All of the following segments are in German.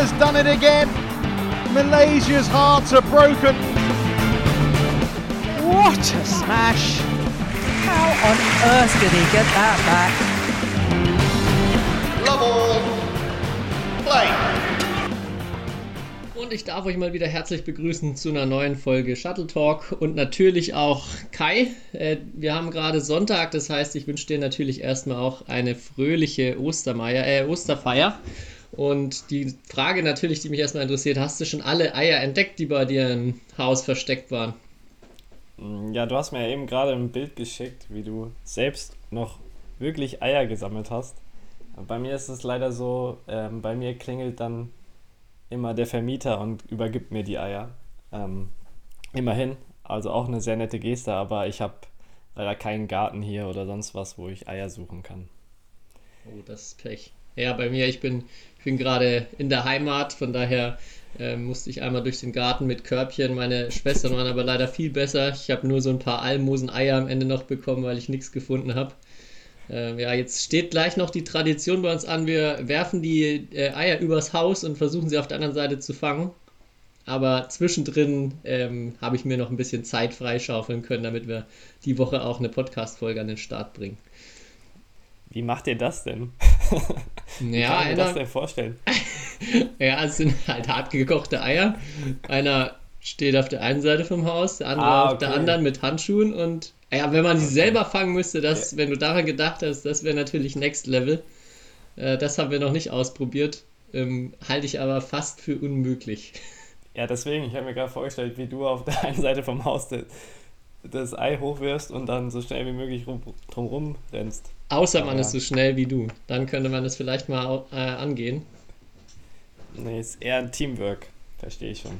has done it again. Malaysia's hearts are broken. What a smash! How on earth did he get that back? Love all. Play. Und ich darf euch mal wieder herzlich begrüßen zu einer neuen Folge Shuttle Talk und natürlich auch Kai. Äh, wir haben gerade Sonntag, das heißt, ich wünsche dir natürlich erstmal auch eine fröhliche Ostermeier, äh, Osterfeier. Und die Frage natürlich, die mich erstmal interessiert, hast du schon alle Eier entdeckt, die bei dir im Haus versteckt waren? Mm, ja, du hast mir ja eben gerade ein Bild geschickt, wie du selbst noch wirklich Eier gesammelt hast. Bei mir ist es leider so, ähm, bei mir klingelt dann immer der Vermieter und übergibt mir die Eier. Ähm, immerhin, also auch eine sehr nette Geste, aber ich habe leider keinen Garten hier oder sonst was, wo ich Eier suchen kann. Oh, das ist Pech. Ja, bei mir, ich bin, ich bin gerade in der Heimat, von daher äh, musste ich einmal durch den Garten mit Körbchen. Meine Schwestern waren aber leider viel besser. Ich habe nur so ein paar Almosen-Eier am Ende noch bekommen, weil ich nichts gefunden habe. Äh, ja, jetzt steht gleich noch die Tradition bei uns an. Wir werfen die äh, Eier übers Haus und versuchen sie auf der anderen Seite zu fangen. Aber zwischendrin ähm, habe ich mir noch ein bisschen Zeit freischaufeln können, damit wir die Woche auch eine Podcast-Folge an den Start bringen. Wie macht ihr das denn? Wie ja, kann mir das denn vorstellen? ja, es sind halt hart gekochte Eier. Einer steht auf der einen Seite vom Haus, der andere Ah, auf der okay. anderen mit Handschuhen und ja, wenn man die selber fangen müsste, das, wenn du daran gedacht hast, das wäre natürlich Next Level. Äh, das haben wir noch nicht ausprobiert. Ähm, halte ich aber fast für unmöglich. Ja, deswegen, ich habe mir gerade vorgestellt, wie du auf der einen Seite vom Haus das, Ei hochwirfst und dann so schnell wie möglich rum, drumrum rennst. Außer man Ja. ist so schnell wie du. Dann könnte man das vielleicht mal äh, angehen. Nee, ist eher ein Teamwork, verstehe ich schon.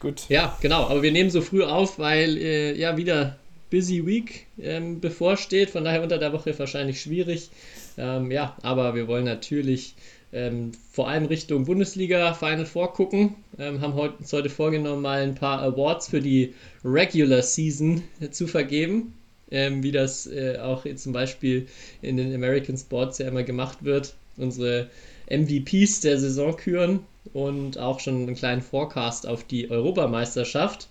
Gut. Ja, genau. Aber wir nehmen so früh auf, weil äh, ja wieder Busy Week ähm, bevorsteht. Von daher unter der Woche wahrscheinlich schwierig. Ähm, ja, aber wir wollen natürlich ähm, vor allem Richtung Bundesliga Final Four gucken. Ähm, haben heute, uns heute vorgenommen, mal ein paar Awards für die Regular Season zu vergeben. Ähm, wie das äh, auch zum Beispiel in den American Sports ja immer gemacht wird. Unsere MVPs der Saison küren und auch schon einen kleinen Forecast auf die Europameisterschaft.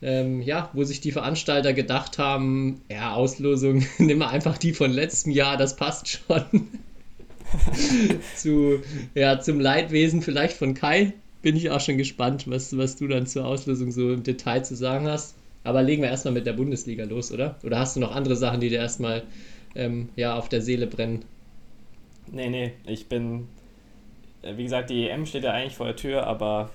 Ähm, ja, wo sich die Veranstalter gedacht haben, ja, Auslosung, nimm mal einfach die von letztem Jahr, das passt schon. Zu, ja, zum Leidwesen vielleicht von Kai bin ich auch schon gespannt, was, was du dann zur Auslosung so im Detail zu sagen hast. Aber legen wir erstmal mit der Bundesliga los, oder? Oder hast du noch andere Sachen, die dir erstmal ähm, ja, auf der Seele brennen? Nee, nee, ich bin. äh, Wie gesagt, die EM steht ja eigentlich vor der Tür, aber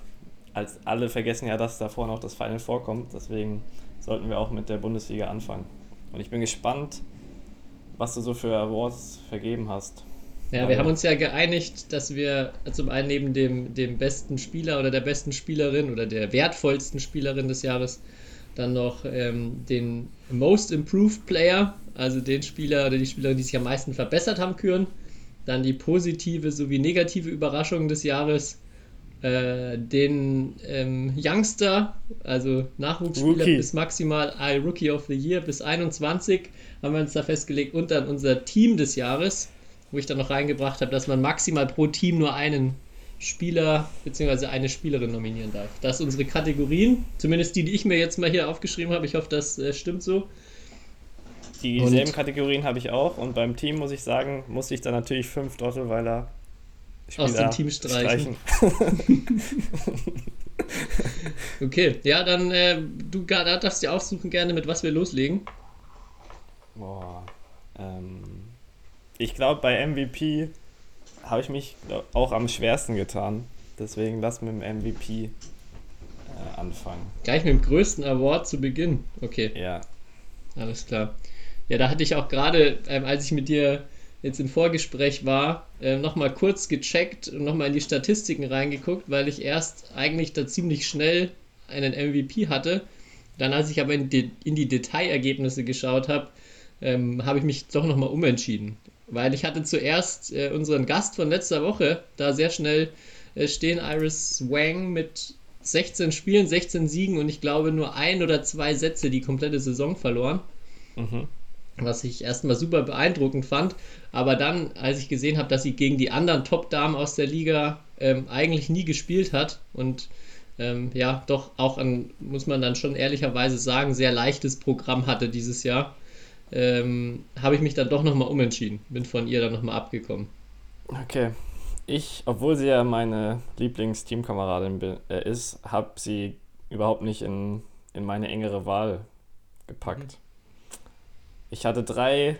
als alle vergessen ja, dass davor noch das Final vorkommt. Deswegen sollten wir auch mit der Bundesliga anfangen. Und ich bin gespannt, was du so für Awards vergeben hast. Ja, wir haben uns ja geeinigt, dass wir zum einen neben dem, dem besten Spieler oder der besten Spielerin oder der wertvollsten Spielerin des Jahres dann noch ähm, den Most Improved Player, also den Spieler oder die Spielerin, die sich am meisten verbessert haben, küren. Dann die positive sowie negative Überraschung des Jahres, äh, den ähm, Youngster, also Nachwuchsspieler Rookie. bis maximal I Rookie of the Year bis 21 haben wir uns da festgelegt und dann unser Team des Jahres, wo ich dann noch reingebracht habe, dass man maximal pro Team nur einen Spieler bzw. eine Spielerin nominieren darf. Das sind unsere Kategorien, zumindest die, die ich mir jetzt mal hier aufgeschrieben habe. Ich hoffe, das äh, stimmt so. Dieselben Kategorien habe ich auch und beim Team muss ich sagen, muss ich dann natürlich fünf Dotteweiler Aus dem Team streichen. Okay, ja, dann äh, du gar- darfst dir aussuchen gerne, mit was wir loslegen. Boah. Ähm, ich glaube, bei MVP habe ich mich auch am schwersten getan. Deswegen lass mit dem MVP äh, anfangen. Gleich mit dem größten Award zu Beginn. Okay. Ja. Alles klar. Ja, da hatte ich auch gerade, ähm, als ich mit dir jetzt im Vorgespräch war, ähm, nochmal kurz gecheckt und nochmal in die Statistiken reingeguckt, weil ich erst eigentlich da ziemlich schnell einen MVP hatte. Dann, als ich aber in die, in die Detailergebnisse geschaut habe, ähm, habe ich mich doch nochmal umentschieden. Weil ich hatte zuerst äh, unseren Gast von letzter Woche da sehr schnell äh, stehen, Iris Wang mit 16 Spielen, 16 Siegen und ich glaube nur ein oder zwei Sätze die komplette Saison verloren. Mhm. was ich erstmal super beeindruckend fand. Aber dann, als ich gesehen habe, dass sie gegen die anderen Top-Damen aus der Liga ähm, eigentlich nie gespielt hat und ähm, ja, doch auch ein, muss man dann schon ehrlicherweise sagen, sehr leichtes Programm hatte dieses Jahr, ähm, habe ich mich dann doch nochmal umentschieden. Bin von ihr dann nochmal abgekommen. Okay. Ich, obwohl sie ja meine Lieblingsteamkameradin äh, ist, habe sie überhaupt nicht in, in meine engere Wahl gepackt. Ich hatte drei,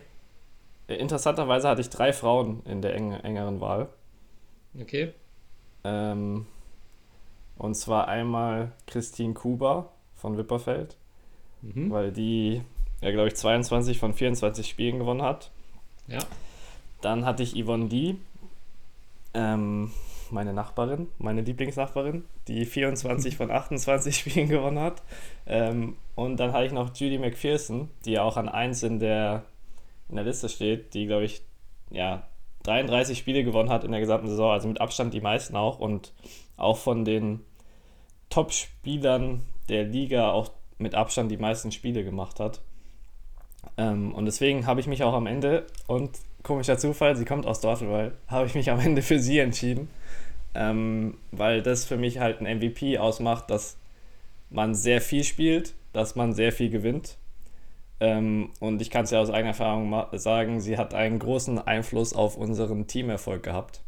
äh, interessanterweise hatte ich drei Frauen in der eng, engeren Wahl. Okay. Ähm, und zwar einmal Christine Kuba von Wipperfeld, mhm. weil die, ja, glaube ich, 22 von 24 Spielen gewonnen hat. Ja. Dann hatte ich Yvonne Lee, ähm, meine Nachbarin, meine Lieblingsnachbarin, die 24 von 28 Spielen gewonnen hat. Ähm, und dann hatte ich noch Judy McPherson, die auch an 1 in der, in der Liste steht, die, glaube ich, ja, 33 Spiele gewonnen hat in der gesamten Saison, also mit Abstand die meisten auch und auch von den Top-Spielern der Liga auch mit Abstand die meisten Spiele gemacht hat. Ähm, und deswegen habe ich mich auch am Ende, und komischer Zufall, sie kommt aus Dortmund, habe ich mich am Ende für sie entschieden, ähm, weil das für mich halt ein MVP ausmacht, dass man sehr viel spielt, dass man sehr viel gewinnt. Ähm, und ich kann es ja aus eigener Erfahrung sagen, sie hat einen großen Einfluss auf unseren Teamerfolg gehabt.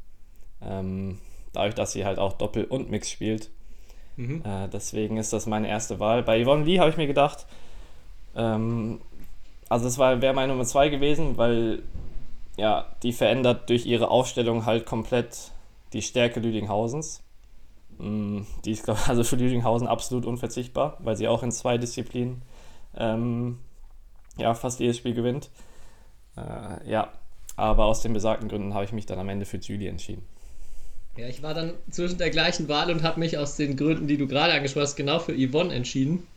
Ähm, dadurch, dass sie halt auch Doppel und Mix spielt. Mhm. Äh, deswegen ist das meine erste Wahl. Bei Yvonne Lee habe ich mir gedacht, ähm, also es wäre meine Nummer zwei gewesen, weil ja, die verändert durch ihre Aufstellung halt komplett die Stärke Lüdinghausens. Mm, die ist, glaube also für Lüdinghausen absolut unverzichtbar, weil sie auch in zwei Disziplinen ähm, ja, fast jedes Spiel gewinnt. Äh, ja, aber aus den besagten Gründen habe ich mich dann am Ende für Julie entschieden. Ja, ich war dann zwischen der gleichen Wahl und habe mich aus den Gründen, die du gerade angesprochen hast, genau für Yvonne entschieden,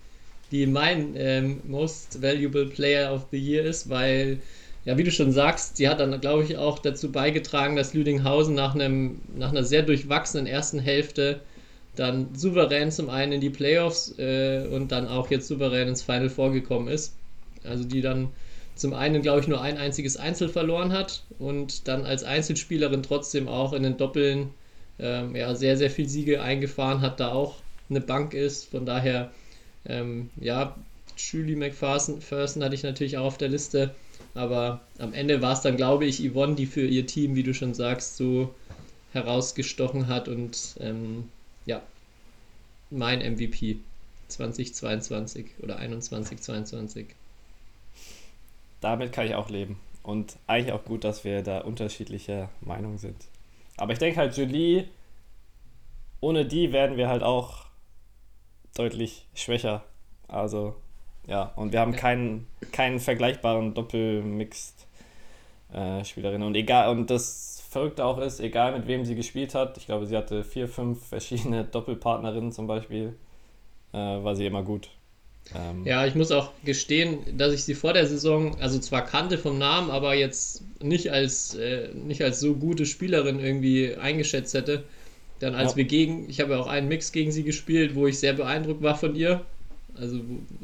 die mein ähm, Most Valuable Player of the Year ist, weil ja, wie du schon sagst, sie hat dann, glaube ich, auch dazu beigetragen, dass Lüdinghausen nach, einem, nach einer sehr durchwachsenen ersten Hälfte dann souverän zum einen in die Playoffs äh, und dann auch jetzt souverän ins Final vorgekommen ist. Also die dann zum einen, glaube ich, nur ein einziges Einzel verloren hat und dann als Einzelspielerin trotzdem auch in den Doppeln ähm, ja, sehr, sehr viel Siege eingefahren hat, da auch eine Bank ist. Von daher, ähm, ja, Julie McPherson hatte ich natürlich auch auf der Liste. Aber am Ende war es dann, glaube ich, Yvonne, die für ihr Team, wie du schon sagst, so herausgestochen hat und ähm, ja, mein MVP 2022 oder 21, 22. Damit kann ich auch leben. Und eigentlich auch gut, dass wir da unterschiedlicher Meinung sind. Aber ich denke halt, Julie, ohne die werden wir halt auch deutlich schwächer. Also ja, und wir haben keinen, keinen vergleichbaren Doppelmixed-Spielerin. Äh, und egal, und das Verrückte auch ist, egal mit wem sie gespielt hat, ich glaube, sie hatte vier, fünf verschiedene Doppelpartnerinnen zum Beispiel, äh, war sie immer gut. Ähm, ja, ich muss auch gestehen, dass ich sie vor der Saison, also zwar kannte vom Namen, aber jetzt nicht als, äh, nicht als so gute Spielerin irgendwie eingeschätzt hätte. Dann als ja. wir gegen, ich habe ja auch einen Mix gegen sie gespielt, wo ich sehr beeindruckt war von ihr. Also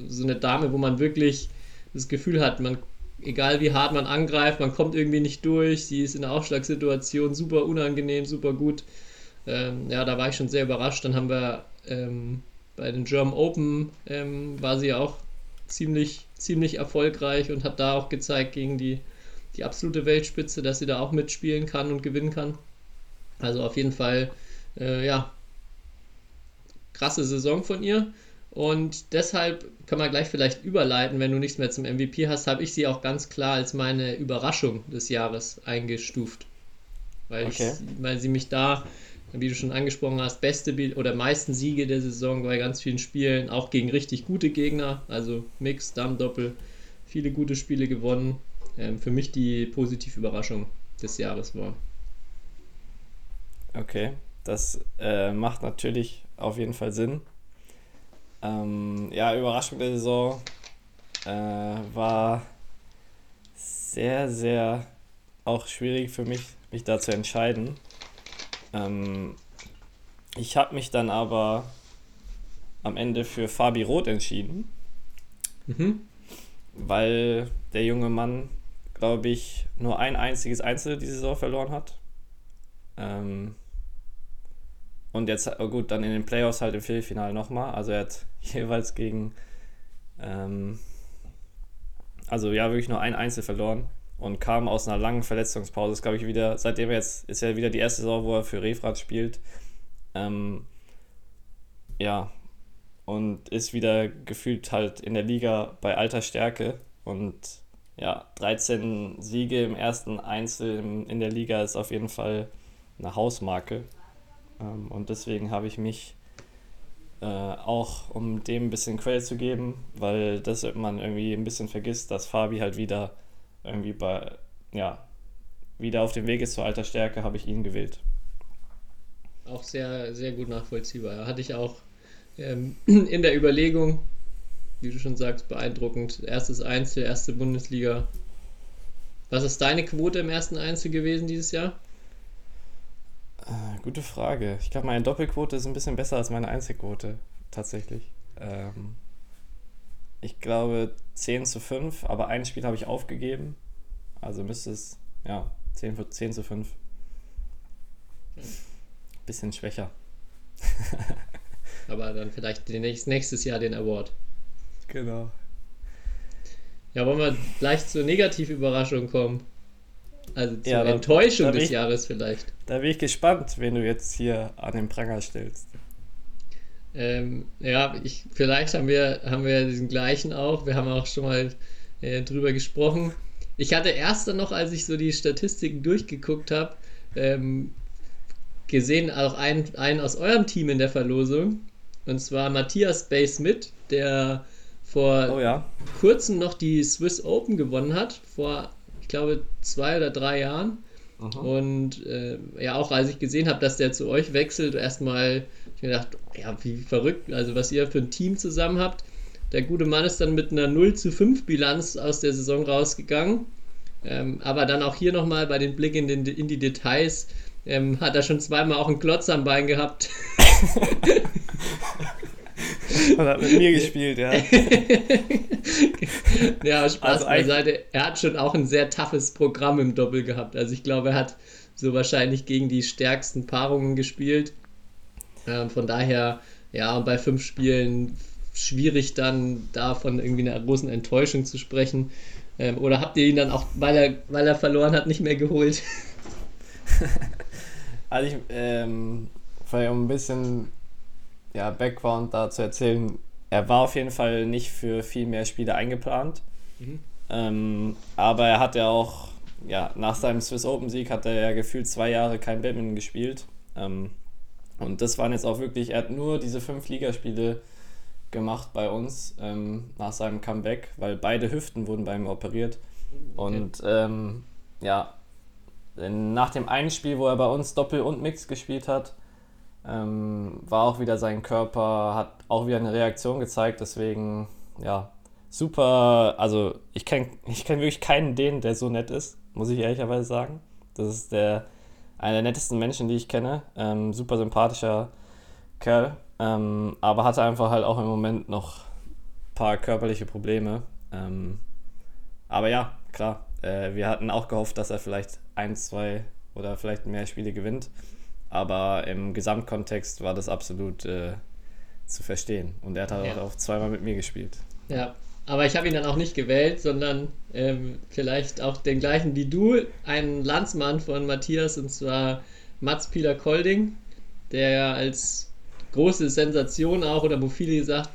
so eine Dame, wo man wirklich das Gefühl hat, man, egal wie hart man angreift, man kommt irgendwie nicht durch. Sie ist in der Aufschlagssituation super unangenehm, super gut. Ähm, ja, da war ich schon sehr überrascht. Dann haben wir ähm, bei den German Open ähm, war sie auch ziemlich, ziemlich erfolgreich und hat da auch gezeigt gegen die, die absolute Weltspitze, dass sie da auch mitspielen kann und gewinnen kann. Also auf jeden Fall, äh, ja, krasse Saison von ihr. Und deshalb kann man gleich vielleicht überleiten, wenn du nichts mehr zum MVP hast, habe ich sie auch ganz klar als meine Überraschung des Jahres eingestuft. Weil, okay. ich, weil sie mich da, wie du schon angesprochen hast, beste oder meisten Siege der Saison bei ganz vielen Spielen, auch gegen richtig gute Gegner, also Mix, Damm, Doppel, viele gute Spiele gewonnen. Ähm, für mich die positive Überraschung des Jahres war. Okay, das äh, macht natürlich auf jeden Fall Sinn. Ähm, ja, Überraschung der Saison äh, war sehr, sehr auch schwierig für mich, mich da zu entscheiden. Ähm, ich habe mich dann aber am Ende für Fabi Roth entschieden. Mhm. weil der junge Mann, glaube ich, nur ein einziges Einzel diese Saison verloren hat. Ähm, und jetzt, oh gut, dann in den Playoffs halt im Viertelfinale nochmal. Also er hat jeweils gegen, ähm, also ja, wirklich nur ein Einzel verloren und kam aus einer langen Verletzungspause. Das glaube ich wieder, seitdem er jetzt, ist ja wieder die erste Saison, wo er für Refrat spielt. Ähm, ja, und ist wieder gefühlt halt in der Liga bei alter Stärke. Und ja, 13 Siege im ersten Einzel in der Liga ist auf jeden Fall eine Hausmarke. Ähm, und deswegen habe ich mich äh, auch, um dem ein bisschen Credit zu geben, weil das man irgendwie ein bisschen vergisst, dass Fabi halt wieder irgendwie bei, ja, wieder auf dem Weg ist zur alter Stärke, habe ich ihn gewählt. Auch sehr, sehr gut nachvollziehbar. Hatte ich auch ähm, in der Überlegung, wie du schon sagst, beeindruckend. Erstes Einzel, erste Bundesliga. Was ist deine Quote im ersten Einzel gewesen dieses Jahr? Äh, gute Frage. Ich glaube, meine Doppelquote ist ein bisschen besser als meine Einzelquote, tatsächlich. Ähm, ich glaube 10 zu 5, aber ein Spiel habe ich aufgegeben. Also müsste es, ja, 10, 10 zu 5. Bisschen schwächer. aber dann vielleicht nächstes Jahr den Award. Genau. Ja, wollen wir gleich zur Negativüberraschung kommen? Also zur ja, Enttäuschung des ich, Jahres vielleicht. Da bin ich gespannt, wen du jetzt hier an den Pranger stellst. Ähm, ja, ich, vielleicht haben wir, haben wir diesen gleichen auch. Wir haben auch schon mal äh, drüber gesprochen. Ich hatte erst dann noch, als ich so die Statistiken durchgeguckt habe, ähm, gesehen auch einen, einen aus eurem Team in der Verlosung. Und zwar Matthias Bay Smith, der vor oh ja. kurzem noch die Swiss Open gewonnen hat, vor, ich glaube, zwei oder drei Jahren. Aha. Und äh, ja, auch als ich gesehen habe, dass der zu euch wechselt, erstmal, ich mir gedacht, ja, wie verrückt, also was ihr für ein Team zusammen habt. Der gute Mann ist dann mit einer 0 zu 5 Bilanz aus der Saison rausgegangen. Ähm, aber dann auch hier nochmal bei den Blick in, den, in die Details ähm, hat er schon zweimal auch einen Klotz am Bein gehabt. Und hat mit mir gespielt, ja. ja, Spaß also beiseite. Er hat schon auch ein sehr toughes Programm im Doppel gehabt. Also ich glaube, er hat so wahrscheinlich gegen die stärksten Paarungen gespielt. Ähm, von daher, ja, bei fünf Spielen schwierig dann davon irgendwie einer großen Enttäuschung zu sprechen. Ähm, oder habt ihr ihn dann auch, weil er, weil er verloren hat, nicht mehr geholt? also ich, ähm, vielleicht um ein bisschen ja, Background da zu erzählen, er war auf jeden Fall nicht für viel mehr Spiele eingeplant. Mhm. Ähm, aber er hat ja auch, ja, nach seinem Swiss Open Sieg hat er ja gefühlt zwei Jahre kein Badminton gespielt. Ähm, und das waren jetzt auch wirklich, er hat nur diese fünf Ligaspiele gemacht bei uns ähm, nach seinem Comeback, weil beide Hüften wurden bei ihm operiert. Okay. Und ähm, ja, nach dem einen Spiel, wo er bei uns Doppel und Mix gespielt hat, ähm, war auch wieder sein Körper, hat auch wieder eine Reaktion gezeigt, deswegen, ja, super. Also, ich kenne ich kenn wirklich keinen den, der so nett ist, muss ich ehrlicherweise sagen. Das ist der, einer der nettesten Menschen, die ich kenne. Ähm, super sympathischer Kerl, ähm, aber hatte einfach halt auch im Moment noch ein paar körperliche Probleme. Ähm, aber ja, klar, äh, wir hatten auch gehofft, dass er vielleicht ein, zwei oder vielleicht mehr Spiele gewinnt. Aber im Gesamtkontext war das absolut äh, zu verstehen. Und er hat halt ja. auch zweimal mit mir gespielt. Ja, aber ich habe ihn dann auch nicht gewählt, sondern ähm, vielleicht auch den gleichen wie du, einen Landsmann von Matthias, und zwar Mats Pieler Kolding, der ja als große Sensation auch, oder wo viele gesagt,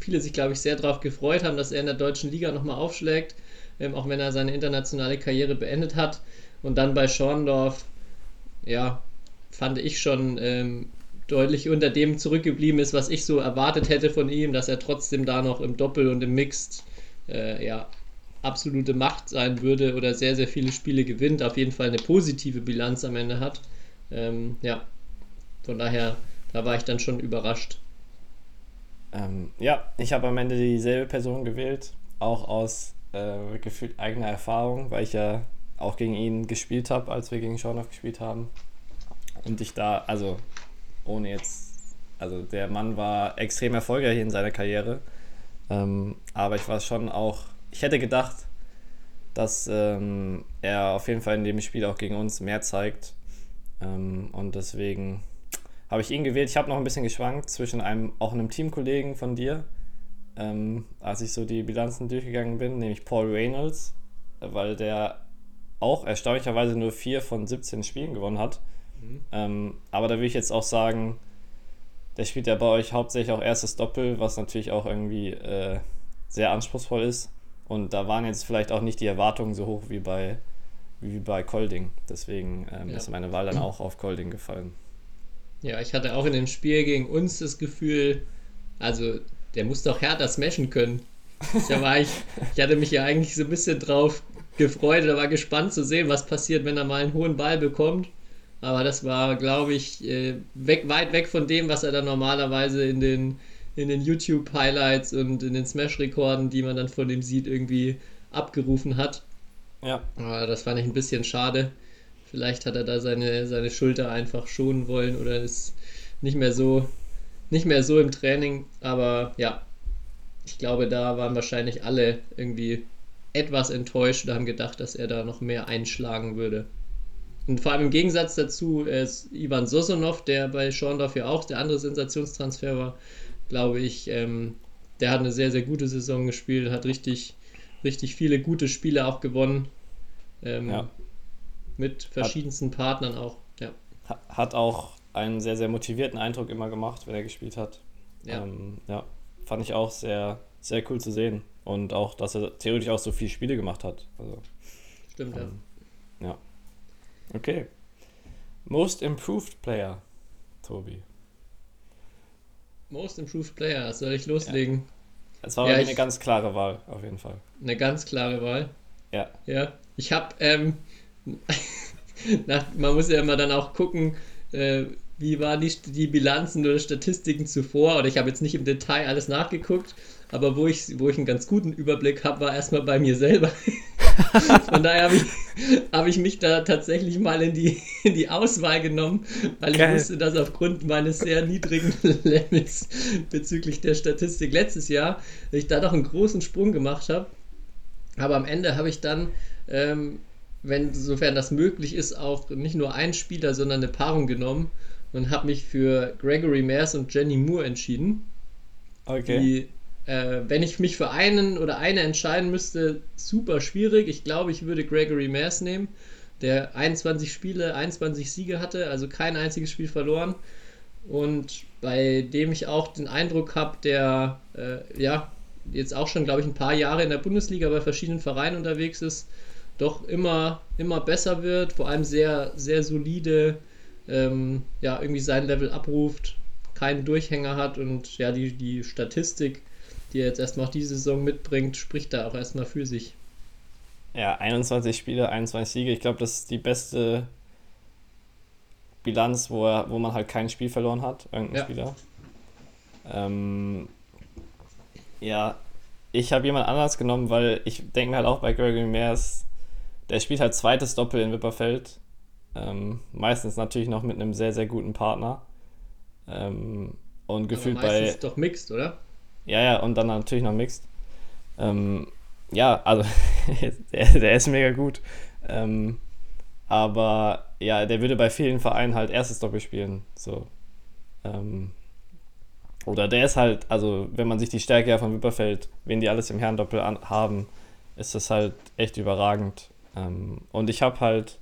viele sich, glaube ich, sehr darauf gefreut haben, dass er in der deutschen Liga nochmal aufschlägt, ähm, auch wenn er seine internationale Karriere beendet hat. Und dann bei Schorndorf, ja, fand ich schon ähm, deutlich unter dem zurückgeblieben ist, was ich so erwartet hätte von ihm, dass er trotzdem da noch im Doppel und im Mixed äh, ja, absolute Macht sein würde oder sehr, sehr viele Spiele gewinnt, auf jeden Fall eine positive Bilanz am Ende hat. Ähm, ja, von daher, da war ich dann schon überrascht. Ähm, ja, ich habe am Ende dieselbe Person gewählt, auch aus äh, gefühlt eigener Erfahrung, weil ich ja auch gegen ihn gespielt habe, als wir gegen Schornoff gespielt haben und ich da, also ohne jetzt, also der Mann war extrem erfolgreich in seiner Karriere, ähm, aber ich war schon auch, ich hätte gedacht, dass ähm, er auf jeden Fall in dem Spiel auch gegen uns mehr zeigt. Ähm, und deswegen habe ich ihn gewählt. Ich habe noch ein bisschen geschwankt zwischen einem, auch einem Teamkollegen von dir, ähm, als ich so die Bilanzen durchgegangen bin, nämlich Paul Reynolds, weil der auch erstaunlicherweise nur 4 von 17 Spielen gewonnen hat. Mhm. Ähm, aber da will ich jetzt auch sagen, der spielt ja bei euch hauptsächlich auch erstes Doppel, was natürlich auch irgendwie äh, sehr anspruchsvoll ist. Und da waren jetzt vielleicht auch nicht die Erwartungen so hoch wie bei, wie bei Kolding. Deswegen ähm, ja. ist meine Wahl dann auch auf Kolding gefallen. Ja, ich hatte auch in dem Spiel gegen uns das Gefühl, also der muss doch härter smashen können. Da war ich, ich hatte mich ja eigentlich so ein bisschen drauf gefreut oder war gespannt zu sehen, was passiert, wenn er mal einen hohen Ball bekommt. Aber das war, glaube ich, äh, weg, weit weg von dem, was er dann normalerweise in den in den YouTube-Highlights und in den Smash-Rekorden, die man dann von dem sieht, irgendwie abgerufen hat. Ja. Aber das fand ich ein bisschen schade. Vielleicht hat er da seine, seine Schulter einfach schonen wollen oder ist nicht mehr so nicht mehr so im Training. Aber ja, ich glaube, da waren wahrscheinlich alle irgendwie etwas enttäuscht und haben gedacht, dass er da noch mehr einschlagen würde. Und vor allem im Gegensatz dazu ist Ivan Sosonov, der bei Schorndorf ja auch der andere Sensationstransfer war, glaube ich. Ähm, der hat eine sehr, sehr gute Saison gespielt, hat richtig, richtig viele gute Spiele auch gewonnen. Ähm, ja. Mit verschiedensten hat, Partnern auch. Ja. Hat auch einen sehr, sehr motivierten Eindruck immer gemacht, wenn er gespielt hat. Ja. Ähm, ja. Fand ich auch sehr, sehr cool zu sehen. Und auch, dass er theoretisch auch so viele Spiele gemacht hat. Also, Stimmt, ähm, ja. Ja. Okay. Most Improved Player, Tobi. Most Improved Player, soll ich loslegen? Es war ja, eine ganz klare Wahl, auf jeden Fall. Eine ganz klare Wahl? Ja. Ja, ich habe, ähm, man muss ja immer dann auch gucken, äh, wie waren die, die Bilanzen oder Statistiken zuvor. Oder ich habe jetzt nicht im Detail alles nachgeguckt, aber wo ich, wo ich einen ganz guten Überblick habe, war erstmal bei mir selber. Von daher habe ich, hab ich mich da tatsächlich mal in die, in die Auswahl genommen, weil Geil. ich wusste, dass aufgrund meines sehr niedrigen Levels bezüglich der Statistik letztes Jahr ich da doch einen großen Sprung gemacht habe. Aber am Ende habe ich dann, ähm, wenn sofern das möglich ist, auch nicht nur einen Spieler, sondern eine Paarung genommen und habe mich für Gregory Mares und Jenny Moore entschieden. Okay. Die äh, wenn ich mich für einen oder eine entscheiden müsste, super schwierig. Ich glaube, ich würde Gregory Mares nehmen, der 21 Spiele, 21 Siege hatte, also kein einziges Spiel verloren. Und bei dem ich auch den Eindruck habe, der äh, ja jetzt auch schon, glaube ich, ein paar Jahre in der Bundesliga bei verschiedenen Vereinen unterwegs ist, doch immer, immer besser wird, vor allem sehr, sehr solide, ähm, ja, irgendwie sein Level abruft, keinen Durchhänger hat und ja, die, die Statistik die er jetzt erstmal auch diese Saison mitbringt, spricht da auch erstmal für sich. Ja, 21 Spiele, 21 Siege. Ich glaube, das ist die beste Bilanz, wo, er, wo man halt kein Spiel verloren hat, irgendein ja. Spieler. Ähm, ja, ich habe jemand anders genommen, weil ich denke halt auch bei Gregory Mears, der spielt halt zweites Doppel in Wipperfeld. Ähm, meistens natürlich noch mit einem sehr, sehr guten Partner. Ähm, und gefühlt Aber meistens bei. doch mixed, oder? Ja, ja, und dann natürlich noch Mixed. Ähm, ja, also der, der, ist mega gut. Ähm, aber ja, der würde bei vielen Vereinen halt erstes Doppel spielen. So. Ähm, oder der ist halt, also wenn man sich die Stärke ja von Wipperfeld, wen die alles im Herrendoppel an, haben, ist das halt echt überragend. Ähm, und ich habe halt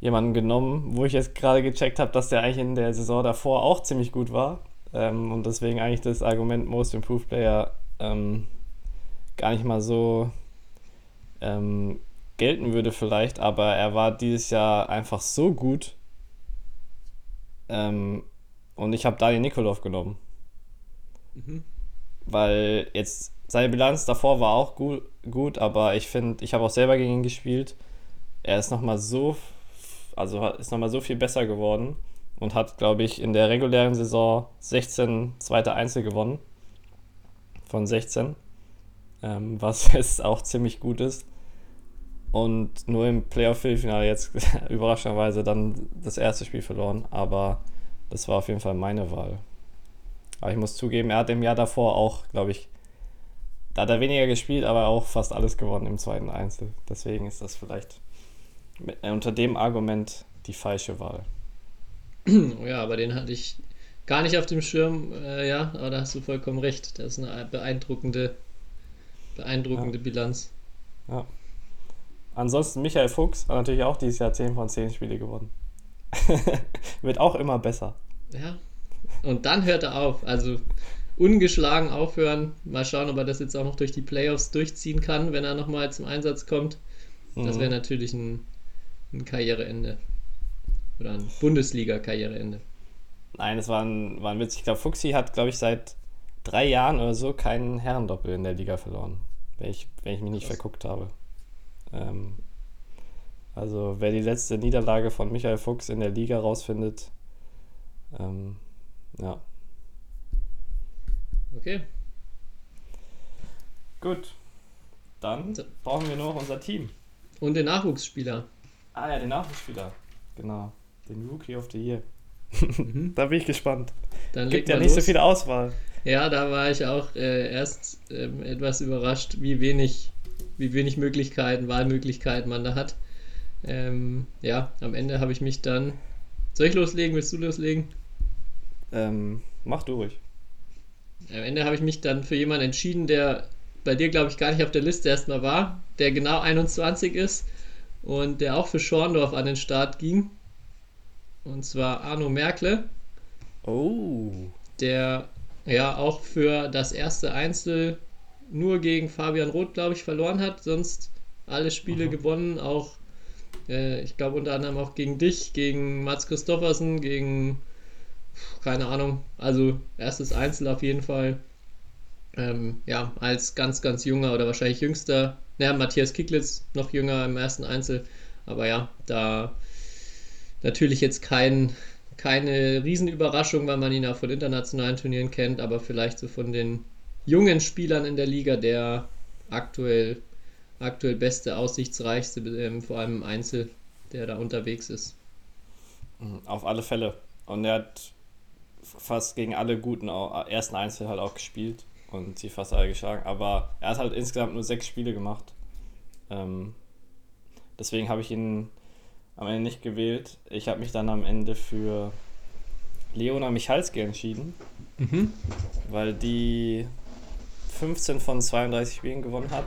jemanden genommen, wo ich jetzt gerade gecheckt habe, dass der eigentlich in der Saison davor auch ziemlich gut war. Ähm, und deswegen eigentlich das Argument Most Improved Player ähm, gar nicht mal so ähm, gelten würde vielleicht, aber er war dieses Jahr einfach so gut. Ähm, und ich habe Daniel Nikolov genommen. Mhm. Weil jetzt seine Bilanz davor war auch gut, gut aber ich finde, ich habe auch selber gegen ihn gespielt. Er ist nochmal so, also ist nochmal so viel besser geworden und hat, glaube ich, in der regulären Saison 16 zweite Einzel gewonnen. Von 16. Ähm, was jetzt auch ziemlich gut ist. Und nur im Playoff-Finale jetzt überraschenderweise dann das erste Spiel verloren. Aber das war auf jeden Fall meine Wahl. Aber ich muss zugeben, er hat im Jahr davor auch, glaube ich, da hat er weniger gespielt, aber auch fast alles gewonnen im zweiten Einzel. Deswegen ist das vielleicht unter dem Argument die falsche Wahl. Ja, aber den hatte ich gar nicht auf dem Schirm. Äh, ja, aber da hast du vollkommen recht. Das ist eine beeindruckende, beeindruckende Ja. Bilanz. Ja. Ansonsten Michael Fuchs hat natürlich auch dieses Jahr 10 von 10 Spiele gewonnen. Wird auch immer besser. Ja. Und dann hört er auf. Also ungeschlagen aufhören. Mal schauen, ob er das jetzt auch noch durch die Playoffs durchziehen kann, wenn er nochmal zum Einsatz kommt. Das Mhm. wäre natürlich ein, ein Karriereende. Oder ein Bundesliga-Karriereende. Nein, es war ein, war ein Witz. Ich glaube, Fuchsi hat, glaube ich, seit drei Jahren oder so keinen Herrendoppel in der Liga verloren. Wenn ich, wenn ich mich nicht Krass. verguckt habe. Ähm, also, wer die letzte Niederlage von Michael Fuchs in der Liga rausfindet, ähm, ja. Okay. Gut. Dann brauchen wir noch unser Team. Und den Nachwuchsspieler. Ah ja, den Nachwuchsspieler. Genau. Den Rookie of the Year. Mhm. Da bin ich gespannt. Dann Gibt ja nicht so los. viel Auswahl. Ja, da war ich auch äh, erst ähm, etwas überrascht, wie wenig, wie wenig Möglichkeiten, Wahlmöglichkeiten man da hat. Ähm, ja, am Ende habe ich mich dann. Soll ich loslegen? Willst du loslegen? Ähm, mach du ruhig. Am Ende habe ich mich dann für jemanden entschieden, der bei dir, glaube ich, gar nicht auf der Liste erstmal war, der genau 21 ist und der auch für Schorndorf an den Start ging. Und zwar Arno Merkle. Oh. der ja auch für das erste Einzel nur gegen Fabian Roth, glaube ich, verloren hat. Sonst alle Spiele Aha. gewonnen, auch äh, ich glaube unter anderem auch gegen dich, gegen Mats Christoffersen, gegen keine Ahnung, also erstes Einzel auf jeden Fall. Ähm, ja, als ganz, ganz junger oder wahrscheinlich jüngster, naja, Matthias Kicklitz noch jünger im ersten Einzel, aber ja, da natürlich jetzt kein, keine Riesenüberraschung, weil man ihn auch von internationalen Turnieren kennt, aber vielleicht so von den jungen Spielern in der Liga der aktuell, aktuell beste, aussichtsreichste, ähm, vor allem im Einzel, der da unterwegs ist. Mhm, Auf alle Fälle. Und er hat fast gegen alle guten ersten Einzel halt auch gespielt und sie fast alle geschlagen. Aber er hat halt insgesamt nur sechs Spiele gemacht. Ähm, deswegen habe ich ihn am Ende nicht gewählt. Ich habe mich dann am Ende für Leona Michalski entschieden, weil die 15 von 32 Spielen gewonnen hat,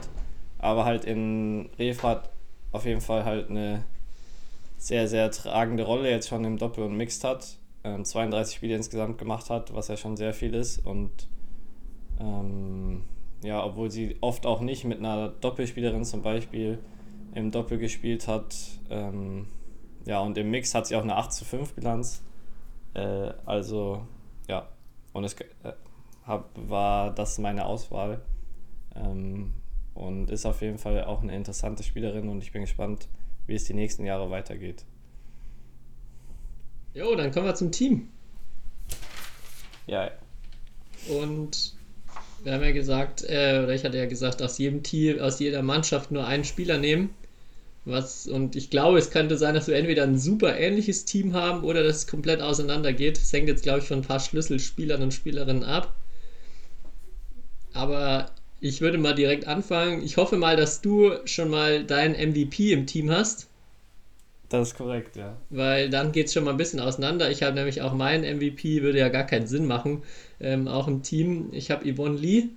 aber halt in Refrat auf jeden Fall halt eine sehr, sehr tragende Rolle jetzt schon im Doppel und Mixed hat. Ähm, 32 Spiele insgesamt gemacht hat, was ja schon sehr viel ist. Und ähm, ja, obwohl sie oft auch nicht mit einer Doppelspielerin zum Beispiel im Doppel gespielt hat. Ähm, ja, und im Mix hat sie auch eine 8 zu 5 Bilanz. Äh, also, ja, und es äh, hab, war das meine Auswahl. Ähm, und ist auf jeden Fall auch eine interessante Spielerin und ich bin gespannt, wie es die nächsten Jahre weitergeht. Jo, dann kommen wir zum Team. Ja, Und wir haben ja gesagt, äh, oder ich hatte ja gesagt, aus jedem Team, aus jeder Mannschaft nur einen Spieler nehmen. Was, und ich glaube, es könnte sein, dass wir entweder ein super ähnliches Team haben oder dass es komplett auseinander geht. Das hängt jetzt, glaube ich, von ein paar Schlüsselspielern und Spielerinnen ab. Aber ich würde mal direkt anfangen. Ich hoffe mal, dass du schon mal deinen MVP im Team hast. Das ist korrekt, ja. weil dann geht es schon mal ein bisschen auseinander. Ich habe nämlich auch meinen MVP, würde ja gar keinen Sinn machen, ähm, auch im Team. Ich habe Yvonne Lee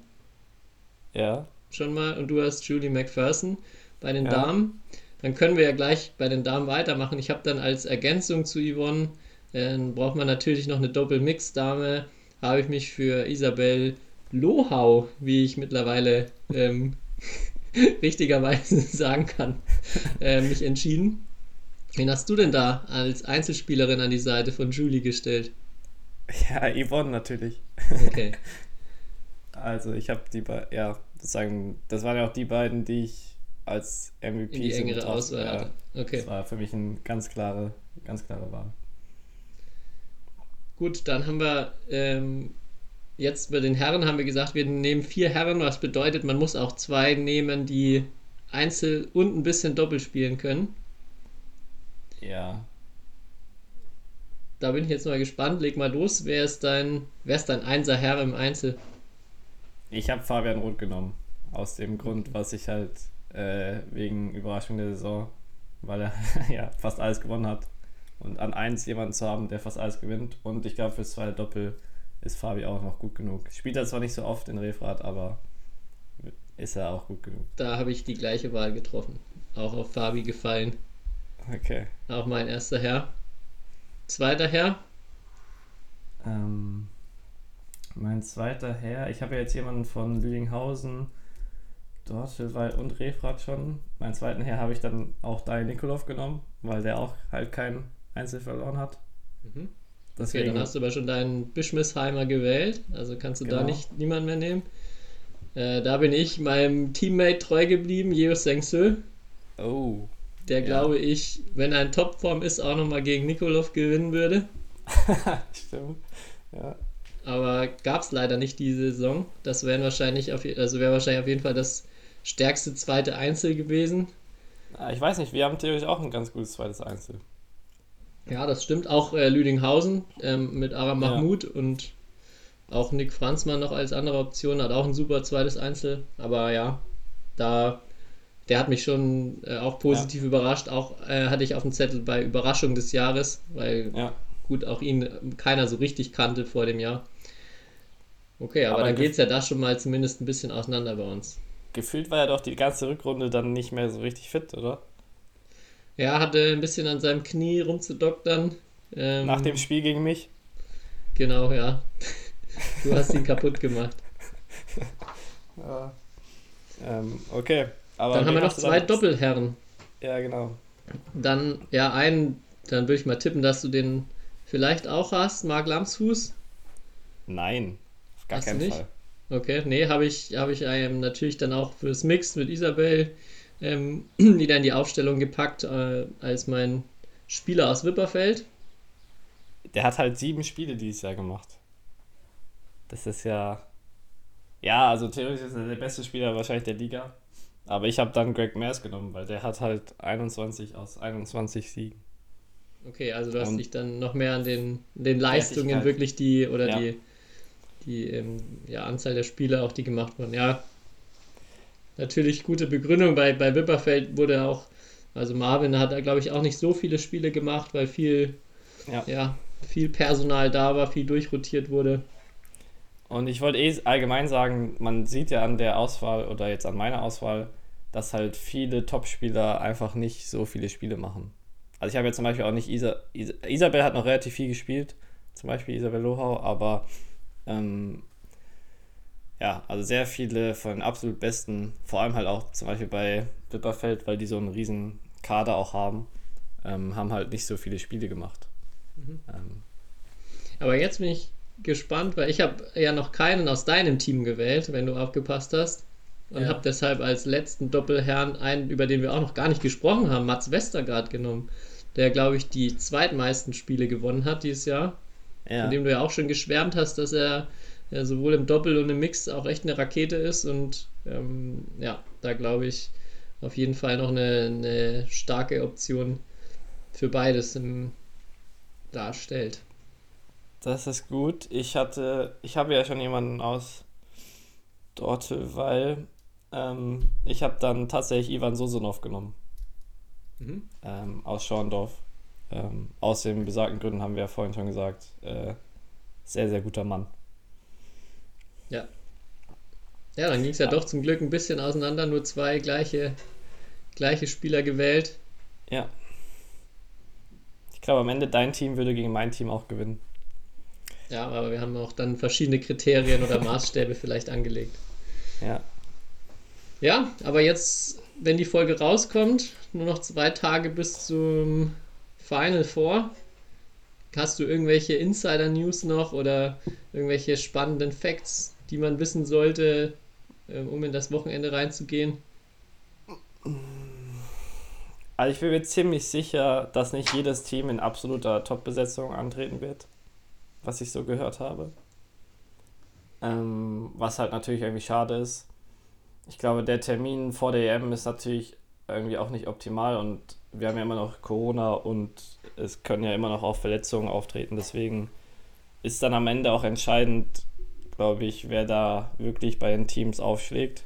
Ja, schon mal und du hast Julie McPherson bei den Ja. Damen. Dann können wir ja gleich bei den Damen weitermachen. Ich habe dann als Ergänzung zu Yvonne, äh, braucht man natürlich noch eine Doppel-Mix-Dame, habe ich mich für Isabel Lohau, wie ich mittlerweile ähm, richtigerweise sagen kann, äh, mich entschieden. Wen hast du denn da als Einzelspielerin an die Seite von Julie gestellt? ja, Yvonne natürlich. Okay. Also ich habe die beiden, ja, sozusagen, das waren ja auch die beiden, die ich als MVP In die engere Auswahl hatte. Okay. Das war für mich eine ganz klare, ganz klare Wahl. Gut, dann haben wir ähm, jetzt bei den Herren haben wir gesagt, wir nehmen vier Herren, was bedeutet, man muss auch zwei nehmen, die Einzel und ein bisschen Doppel spielen können. Ja, Da bin ich jetzt mal gespannt. Leg mal los. Wer ist dein, wer ist dein Einser Herr im Einzel? ich habe Fabian Roth genommen. Aus dem Grund, was ich halt äh, wegen Überraschung der Saison, weil er ja fast alles gewonnen hat. Und an eins jemanden zu haben, der fast alles gewinnt. Und ich glaube, fürs zweite Doppel ist Fabi auch noch gut genug. Spielt er zwar nicht so oft in Refrat, aber ist er auch gut genug. Da habe ich die gleiche Wahl getroffen. Auch auf Fabi gefallen. Okay. Auch mein erster Herr. Zweiter Herr. Ähm, mein zweiter Herr, ich habe ja jetzt jemanden von Lüdinghausen, Dortelwald und Refrat schon. Meinen zweiten Herr habe ich dann auch Daniel Nikolov genommen, weil der auch halt kein Einzel verloren hat. Mhm. Okay, dann hast du aber schon deinen Bischmisheimer gewählt, also kannst du genau. da nicht niemanden mehr nehmen. Äh, da bin ich meinem Teammate treu geblieben, Jeo Sengsö. Oh. Der ja. glaube ich, wenn er in Topform ist, auch nochmal gegen Nikolov gewinnen würde. Stimmt. Ja. Aber gab es leider nicht diese Saison. Das wäre wahrscheinlich auf, also wäre wahrscheinlich auf jeden Fall das stärkste zweite Einzel gewesen. Ah, ich weiß nicht, wir haben theoretisch auch ein ganz gutes zweites Einzel. Ja, das stimmt. Auch äh, Lüdinghausen ähm, mit Aram Mahmoud ja. und auch Nick Franzmann noch als andere Option hat auch ein super zweites Einzel. Aber ja, da der hat mich schon äh, auch positiv ja. überrascht. Auch äh, hatte ich auf dem Zettel bei Überraschung des Jahres, weil ja. gut auch ihn keiner so richtig kannte vor dem Jahr. Okay, aber, aber dann geht es ja da schon mal zumindest ein bisschen auseinander bei uns. Gefühlt war er doch die ganze Rückrunde dann nicht mehr so richtig fit, oder? Ja, hatte ein bisschen an seinem Knie rumzudoktern. Ähm, Nach dem Spiel gegen mich? Genau, ja. Du hast ihn kaputt gemacht. Ja. Ähm, okay. Aber dann haben wir noch zwei Doppelherren. Ja, genau. Dann, ja, einen, dann würde ich mal tippen, dass du den vielleicht auch hast, Marc Lamsfuß. Nein, auf gar hast keinen Fall. Okay, nee, habe ich, hab ich ähm, natürlich dann auch fürs Mix mit Isabel ähm, wieder in die Aufstellung gepackt äh, als mein Spieler aus Wipperfeld. Der hat halt sieben Spiele dieses Jahr gemacht. Das ist ja. Ja, also theoretisch ist er der beste Spieler wahrscheinlich der Liga. Aber ich habe dann Greg Mears genommen, weil der hat halt 21 aus 21 Siegen. Okay, also du hast Und dich dann noch mehr an den, den Leistungen wirklich die oder ja. die, die ähm, ja, Anzahl der Spiele auch die gemacht wurden. Ja, natürlich gute Begründung. Bei, bei Wipperfeld wurde auch, also Marvin hat da glaube ich auch nicht so viele Spiele gemacht, weil viel, ja. ja, viel Personal da war, viel durchrotiert wurde. Und ich wollte eh allgemein sagen, man sieht ja an der Auswahl oder jetzt an meiner Auswahl, dass halt viele Topspieler einfach nicht so viele Spiele machen. Also ich habe jetzt zum Beispiel auch nicht Isa, Isa, Isabel hat noch relativ viel gespielt, zum Beispiel Isabel Lohau, aber ähm, ja, also sehr viele von den absolut besten, vor allem halt auch zum Beispiel bei Wipperfeld, weil die so einen riesen Kader auch haben, ähm, haben halt nicht so viele Spiele gemacht. Mhm. Ähm, aber jetzt bin ich gespannt, weil ich habe ja noch keinen aus deinem Team gewählt, wenn du aufgepasst hast. Und ja. habe deshalb als letzten Doppelherrn einen, über den wir auch noch gar nicht gesprochen haben, Mats Westergaard genommen, der, glaube ich, die zweitmeisten Spiele gewonnen hat dieses Jahr. Ja. Von dem du ja auch schon geschwärmt hast, dass er ja, sowohl im Doppel und im Mix auch echt eine Rakete ist. Und ähm, ja, da glaube ich auf jeden Fall noch eine, eine starke Option für beides im, darstellt. Das ist gut. Ich hatte, ich habe ja schon jemanden aus Dortel, weil ähm, ich habe dann tatsächlich Ivan Sosunov genommen. Mhm. Ähm, aus Schorndorf. Ähm, aus den besagten Gründen haben wir ja vorhin schon gesagt. Äh, sehr, sehr guter Mann. Ja. Ja, dann ging es ja, ja doch zum Glück ein bisschen auseinander. Nur zwei gleiche, gleiche Spieler gewählt. Ja. Ich glaube, am Ende dein Team würde gegen mein Team auch gewinnen. Ja, aber wir haben auch dann verschiedene Kriterien oder Maßstäbe vielleicht angelegt. Ja. Ja, aber jetzt, wenn die Folge rauskommt, nur noch zwei Tage bis zum Final Four. Hast du irgendwelche Insider-News noch oder irgendwelche spannenden Facts, die man wissen sollte, ähm, um in das Wochenende reinzugehen? Also ich bin mir ziemlich sicher, dass nicht jedes Team in absoluter Top-Besetzung antreten wird was ich so gehört habe. Ähm, was halt natürlich irgendwie schade ist. Ich glaube, der Termin vor der EM ist natürlich irgendwie auch nicht optimal und wir haben ja immer noch Corona und es können ja immer noch auch Verletzungen auftreten. Deswegen ist dann am Ende auch entscheidend, glaube ich, wer da wirklich bei den Teams aufschlägt.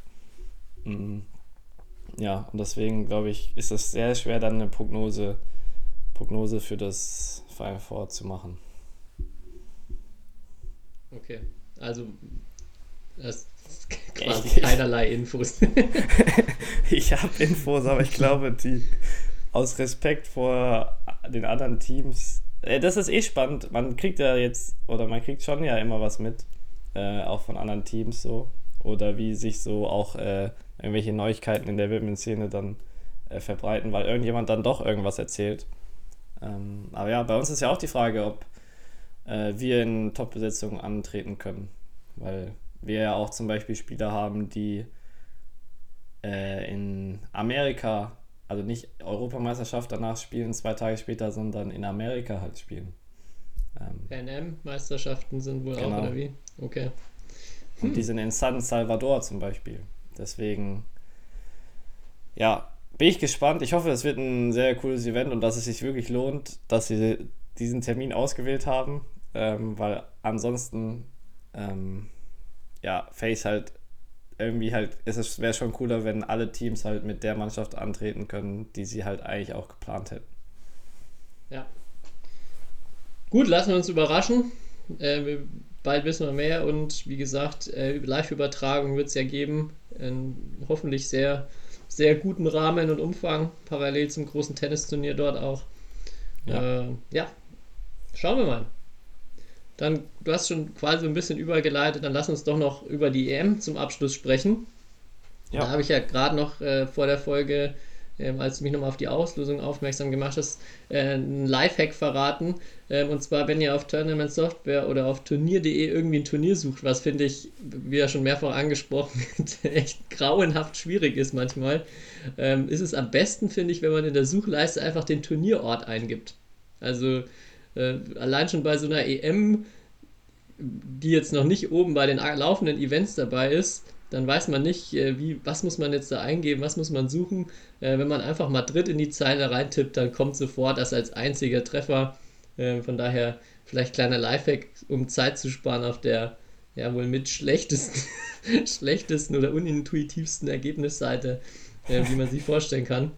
Mm. Ja, und deswegen glaube ich, ist es sehr schwer, dann eine Prognose, Prognose für das Final Four zu machen. Okay, also das ist quasi keinerlei Infos. ich habe Infos, aber ich glaube, die aus Respekt vor den anderen Teams, äh, das ist eh spannend. Man kriegt ja jetzt, oder man kriegt schon ja immer was mit, äh, auch von anderen Teams so. Oder wie sich so auch äh, irgendwelche Neuigkeiten in der Women's-Szene dann äh, verbreiten, weil irgendjemand dann doch irgendwas erzählt. Ähm, aber ja, bei uns ist ja auch die Frage, ob äh, wir in Top-Besetzungen antreten können. Weil wir ja auch zum Beispiel Spieler haben, die äh, in Amerika, also nicht Europameisterschaft danach spielen, zwei Tage später, sondern in Amerika halt spielen. Ähm, NM-Meisterschaften sind wohl genau. auch, oder wie? Okay. Und die sind in San Salvador zum Beispiel. Deswegen, ja, bin ich gespannt. Ich hoffe, es wird ein sehr cooles Event und dass es sich wirklich lohnt, dass sie diesen Termin ausgewählt haben, ähm, weil ansonsten, ähm, ja, Face halt irgendwie halt, es wäre schon cooler, wenn alle Teams halt mit der Mannschaft antreten können, die sie halt eigentlich auch geplant hätten. Ja. Gut, lassen wir uns überraschen. Äh, bald wissen wir mehr und wie gesagt, äh, Live-Übertragung wird es ja geben. In hoffentlich sehr, sehr guten Rahmen und Umfang, parallel zum großen Tennisturnier dort auch. Ja. Äh, ja, schauen wir mal. Dann, du hast schon quasi ein bisschen übergeleitet, dann lass uns doch noch über die EM zum Abschluss sprechen. Ja. Da habe ich ja gerade noch äh, vor der Folge ähm, als du mich nochmal auf die Auslosung aufmerksam gemacht hast, äh, einen Lifehack verraten. Ähm, und zwar, wenn ihr auf Tournament Software oder auf turnier.de irgendwie ein Turnier sucht, was finde ich, wie ja schon mehrfach angesprochen, echt grauenhaft schwierig ist manchmal, ähm, ist es am besten, finde ich, wenn man in der Suchleiste einfach den Turnierort eingibt. Also äh, allein schon bei so einer EM, die jetzt noch nicht oben bei den laufenden Events dabei ist, dann weiß man nicht, äh, wie, was muss man jetzt da eingeben, was muss man suchen. Äh, wenn man einfach Madrid in die Zeile reintippt, dann kommt sofort das als einziger Treffer. Äh, von daher vielleicht kleiner Lifehack, um Zeit zu sparen auf der ja wohl mit schlechtesten, schlechtesten oder unintuitivsten Ergebnisseite, wie man sich vorstellen kann.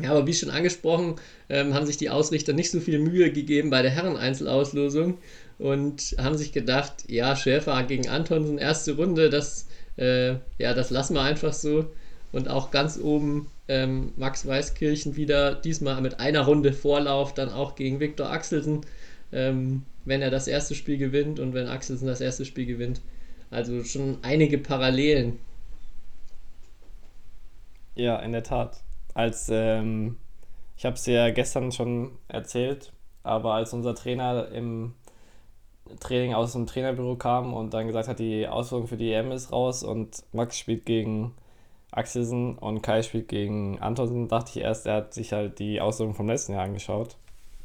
Ja, aber wie schon angesprochen, ähm, haben sich die Ausrichter nicht so viel Mühe gegeben bei der Herren-Einzelauslosung und haben sich gedacht, ja, Schäfer gegen Antonsen, erste Runde, das äh, ja, das lassen wir einfach so. Und auch ganz oben ähm, Max Weißkirchen wieder, diesmal mit einer Runde Vorlauf, dann auch gegen Viktor Axelsen, ähm, wenn er das erste Spiel gewinnt und wenn Axelsen das erste Spiel gewinnt. Also schon einige Parallelen. Ja, in der Tat. Als ähm, ich habe es ja gestern schon erzählt, aber als unser Trainer im Training aus dem Trainerbüro kam und dann gesagt hat, die Ausführung für die EM ist raus und Max spielt gegen Axelsen und Kai spielt gegen Antonsen, dachte ich erst, er hat sich halt die Ausführung vom letzten Jahr angeschaut.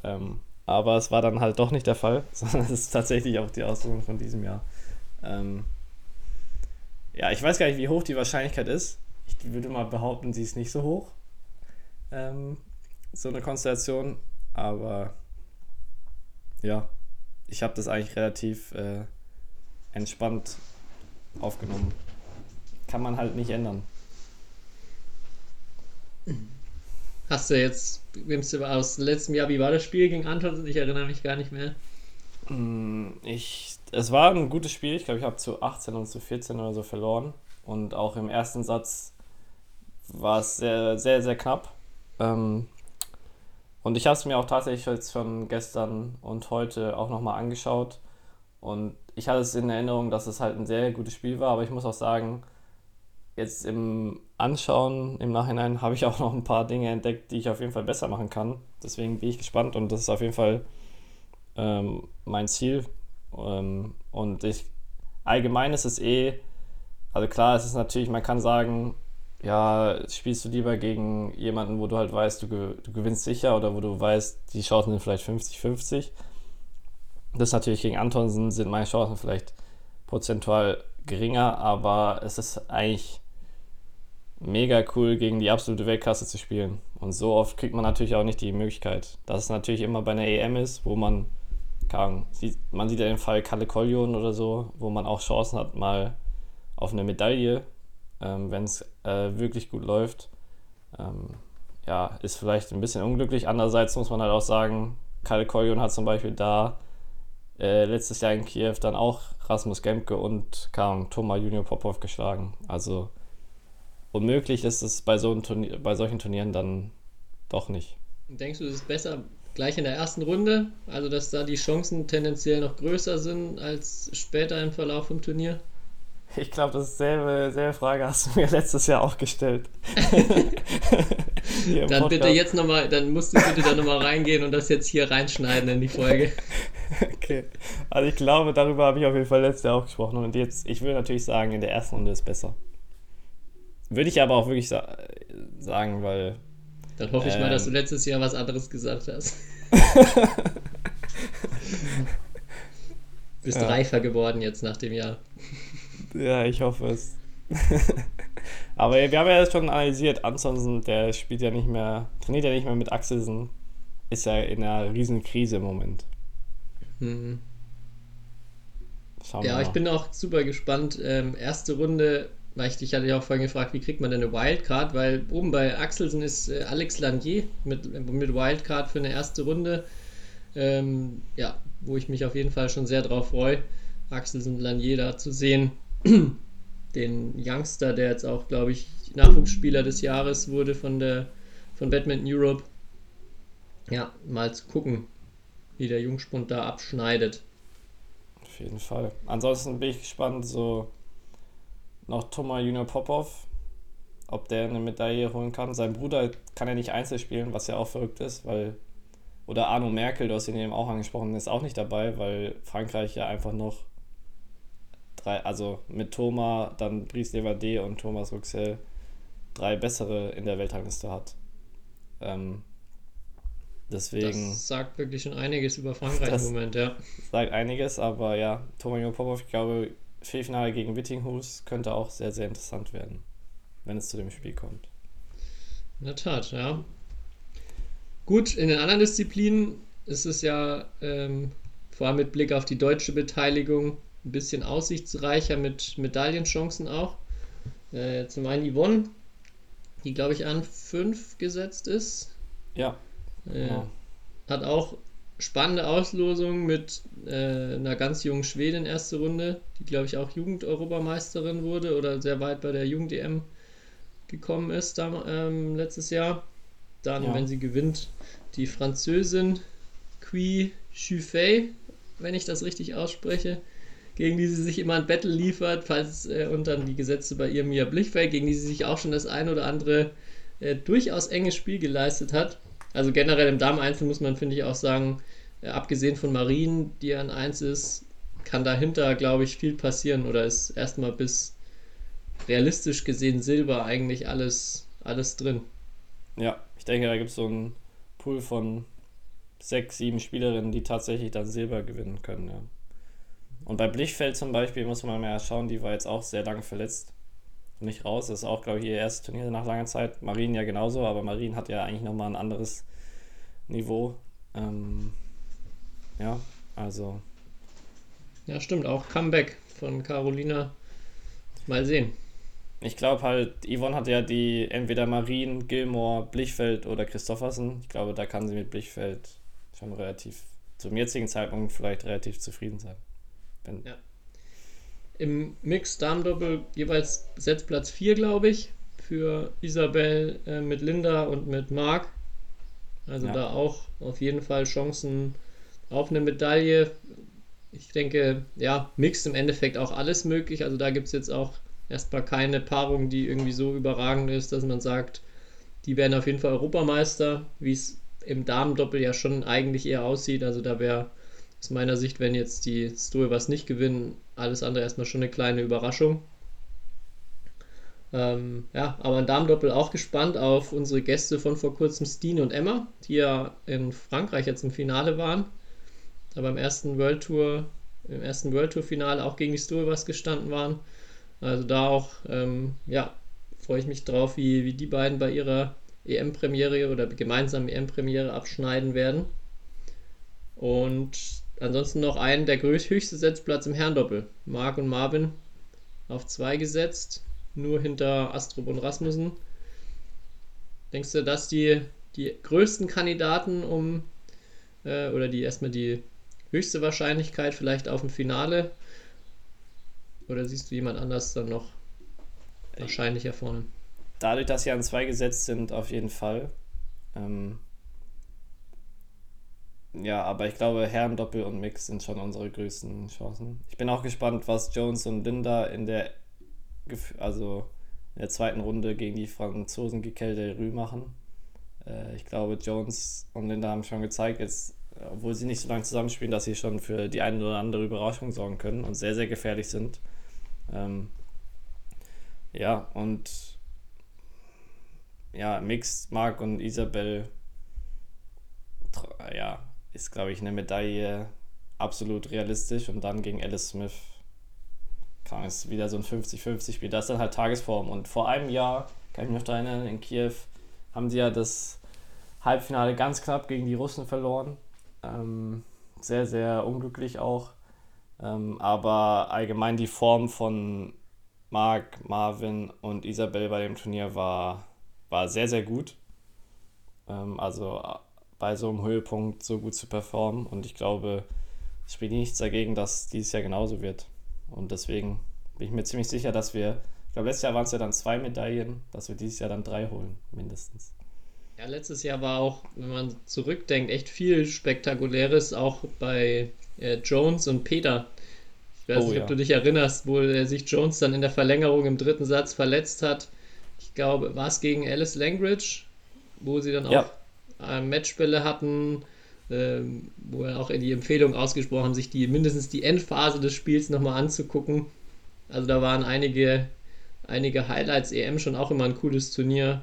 Ähm, aber es war dann halt doch nicht der Fall, sondern es ist tatsächlich auch die Ausführung von diesem Jahr. Ähm, ja, ich weiß gar nicht, wie hoch die Wahrscheinlichkeit ist. Ich würde mal behaupten, sie ist nicht so hoch. Ähm, so eine Konstellation. Aber ja, ich habe das eigentlich relativ äh, entspannt aufgenommen. Kann man halt nicht ändern. Hast du jetzt, nimmst du aus letztem Jahr, wie war das Spiel gegen Anton? Ich erinnere mich gar nicht mehr. Mm, ich, es war ein gutes Spiel. Ich glaube, ich habe zu 18 und zu 14 oder so verloren. Und auch im ersten Satz war es sehr, sehr, sehr knapp. Ähm, und ich habe es mir auch tatsächlich jetzt von gestern und heute auch nochmal angeschaut. Und ich hatte es in Erinnerung, dass es halt ein sehr gutes Spiel war, aber ich muss auch sagen, jetzt im Anschauen im Nachhinein habe ich auch noch ein paar Dinge entdeckt, die ich auf jeden Fall besser machen kann. Deswegen bin ich gespannt und das ist auf jeden Fall ähm, mein Ziel. Ähm, und ich, allgemein ist es eh, also klar, es ist natürlich, man kann sagen, ja, spielst du lieber gegen jemanden, wo du halt weißt, du, du gewinnst sicher oder wo du weißt, die Chancen sind vielleicht 50-50. Das natürlich gegen Antonsen sind meine Chancen vielleicht prozentual geringer, aber es ist eigentlich mega cool, gegen die absolute Weltklasse zu spielen. Und so oft kriegt man natürlich auch nicht die Möglichkeit. Dass es natürlich immer bei einer EM ist, wo man, kann, sieht, man sieht ja den Fall Kalle Koljon oder so, wo man auch Chancen hat, mal auf eine Medaille ähm, wenn es äh, wirklich gut läuft. Ähm, ja, ist vielleicht ein bisschen unglücklich. Andererseits muss man halt auch sagen, Karl Koljon hat zum Beispiel da äh, letztes Jahr in Kiew dann auch Rasmus Gemke und kam Thomas Junior Popov geschlagen. Also unmöglich ist es bei, so Turnier, bei solchen Turnieren dann doch nicht. Denkst du, es ist besser gleich in der ersten Runde? Also, dass da die Chancen tendenziell noch größer sind als später im Verlauf vom Turnier? Ich glaube, dasselbe selbe Frage hast du mir letztes Jahr auch gestellt. dann Podcast. bitte jetzt nochmal, dann musst du bitte da nochmal reingehen und das jetzt hier reinschneiden in die Folge. Okay. Also ich glaube, darüber habe ich auf jeden Fall letztes Jahr auch gesprochen. Und jetzt, ich würde natürlich sagen, in der ersten Runde ist besser. Würde ich aber auch wirklich sa sagen, weil. Dann hoffe ich ähm, mal, dass du ähm, letztes Jahr was anderes gesagt hast. Bist ja. reifer geworden jetzt nach dem Jahr. Ja, ich hoffe es. Aber wir haben ja das schon analysiert. Ansonsten, der spielt ja nicht mehr, trainiert ja nicht mehr mit Axelsen. Ist ja in einer riesen Krise im Moment. Mhm. ja, ich bin auch super gespannt. Ähm, erste Runde, weil ich dich hatte ja auch vorhin gefragt, wie kriegt man denn eine Wildcard? Weil oben bei Axelsen ist äh, Alex Lanier mit, mit Wildcard für eine erste Runde. Ähm, ja, wo ich mich auf jeden Fall schon sehr drauf freue, Axelsen Lanier da zu sehen. Den Youngster, der jetzt auch, glaube ich, Nachwuchsspieler des Jahres wurde von der von Badminton Europe. Ja, mal zu gucken, wie der Jungspund da abschneidet. Auf jeden Fall. Ansonsten bin ich gespannt, so noch Thomas Junior Popov, ob der eine Medaille holen kann. Sein Bruder kann ja nicht Einzel spielen, was ja auch verrückt ist, weil. Oder Arno Merkel, du hast ihn eben auch angesprochen, ist auch nicht dabei, weil Frankreich ja einfach noch drei, also mit Thomas, dann Brice Levade und Thomas Ruxel drei bessere in der Weltrangliste hat. Ähm, deswegen. Das sagt wirklich schon einiges über Frankreich im Moment, ja. Sagt einiges, aber ja, Thomas Popov, ich glaube, Viertelfinale gegen Wittinghus könnte auch sehr, sehr interessant werden, wenn es zu dem Spiel kommt. In der Tat, ja. Gut, in den anderen Disziplinen ist es ja ähm, vor allem mit Blick auf die deutsche Beteiligung ein bisschen aussichtsreicher mit Medaillenchancen auch. Äh, zum einen Yvonne, die glaube ich an 5 gesetzt ist. Ja. Äh, genau. Hat auch spannende Auslosung mit äh, einer ganz jungen Schwedin erste Runde, die glaube ich auch Jugend-Europameisterin wurde oder sehr weit bei der Jugend-EM gekommen ist da, ähm, letztes Jahr. Dann, ja. wenn sie gewinnt, die Französin Qui Chuffet, wenn ich das richtig ausspreche gegen die sie sich immer ein Battle liefert, falls äh, und dann die Gesetze bei ihr Mia Blichfeld, gegen die sie sich auch schon das ein oder andere äh, durchaus enges Spiel geleistet hat. Also generell im Damen-Einzel muss man, finde ich, auch sagen, äh, abgesehen von Marien, die an 1 ist, kann dahinter, glaube ich, viel passieren oder ist erstmal bis realistisch gesehen Silber eigentlich alles, alles drin. Ja, ich denke, da gibt es so einen Pool von sechs, sieben Spielerinnen, die tatsächlich dann Silber gewinnen können, ja. Und bei Blichfeld zum Beispiel muss man mal schauen, die war jetzt auch sehr lange verletzt. Nicht raus, das ist auch, glaube ich, ihr erstes Turnier nach langer Zeit. Marien ja genauso, aber Marien hat ja eigentlich nochmal ein anderes Niveau. Ähm, ja, also. Ja, stimmt, auch Comeback von Carolina. Mal sehen. Ich glaube halt, Yvonne hat ja die entweder Marien, Gilmore, Blichfeld oder Christoffersen. Ich glaube, da kann sie mit Blichfeld schon relativ, zum jetzigen Zeitpunkt vielleicht relativ zufrieden sein. Ja. Im Mix Damendoppel jeweils Setzplatz 4, glaube ich, für Isabel äh, mit Linda und mit Marc. Also ja. da auch auf jeden Fall Chancen auf eine Medaille. Ich denke, ja, Mix im Endeffekt auch alles möglich. Also da gibt es jetzt auch erstmal keine Paarung, die irgendwie so überragend ist, dass man sagt, die werden auf jeden Fall Europameister, wie es im Damendoppel ja schon eigentlich eher aussieht. Also da wäre aus meiner Sicht, wenn jetzt die was nicht gewinnen, alles andere erstmal schon eine kleine Überraschung. Ähm, ja, aber ein Damendoppel auch gespannt auf unsere Gäste von vor kurzem, Steen und Emma, die ja in Frankreich jetzt im Finale waren. Da beim ersten World Tour, im ersten World Tour Finale auch gegen die was gestanden waren. Also da auch, ähm, ja, freue ich mich drauf, wie, wie die beiden bei ihrer EM-Premiere oder gemeinsamen EM-Premiere abschneiden werden. Und ansonsten noch einen, der höchste Setzplatz im Herrendoppel. Marc und Marvin auf zwei gesetzt. nur hinter Astrup und Rasmussen. Denkst du, dass die, die größten Kandidaten um, äh, oder die erstmal die höchste Wahrscheinlichkeit vielleicht auf ein Finale? Oder siehst du jemand anders dann noch wahrscheinlicher vorne? Dadurch, dass sie an zwei gesetzt sind, auf jeden Fall. Ähm, ja, aber ich glaube, Herren Doppel und Mix sind schon unsere größten Chancen. Ich bin auch gespannt, was Jones und Linda in der, also in der zweiten Runde gegen die Franzosen Gikel del machen. Äh, ich glaube, Jones und Linda haben schon gezeigt, jetzt, obwohl sie nicht so lange zusammenspielen, dass sie schon für die eine oder andere Überraschung sorgen können und sehr, sehr gefährlich sind. Ähm, ja, und ja, Mix, Marc und Isabel, ja, ist, glaube ich, eine Medaille absolut realistisch und dann gegen Alice Smith kann es wieder so ein 50-50-Spiel. Das ist dann halt Tagesform. Und vor einem Jahr, kann ich mich noch daran erinnern, in Kiew haben sie ja das Halbfinale ganz knapp gegen die Russen verloren. Ähm, sehr, sehr unglücklich auch. Ähm, aber allgemein die Form von Marc, Marvin und Isabel bei dem Turnier war, war sehr, sehr gut. Ähm, also bei so einem Höhepunkt so gut zu performen. Und ich glaube, es spielt nichts dagegen, dass dieses Jahr genauso wird. Und deswegen bin ich mir ziemlich sicher, dass wir, ich glaube, letztes Jahr waren es ja dann zwei Medaillen, dass wir dieses Jahr dann drei holen, mindestens. Ja, letztes Jahr war auch, wenn man zurückdenkt, echt viel Spektakuläres, auch bei äh, Jones und Peter. Ich weiß oh, nicht, ja. ob du dich erinnerst, wo äh, sich Jones dann in der Verlängerung im dritten Satz verletzt hat. Ich glaube, war es gegen Alice Langridge, wo sie dann auch ja äh, Matchbälle hatten, ähm, wo er auch in die Empfehlung ausgesprochen sich die mindestens die Endphase des Spiels nochmal anzugucken. Also da waren einige, einige Highlights, EM schon auch immer ein cooles Turnier.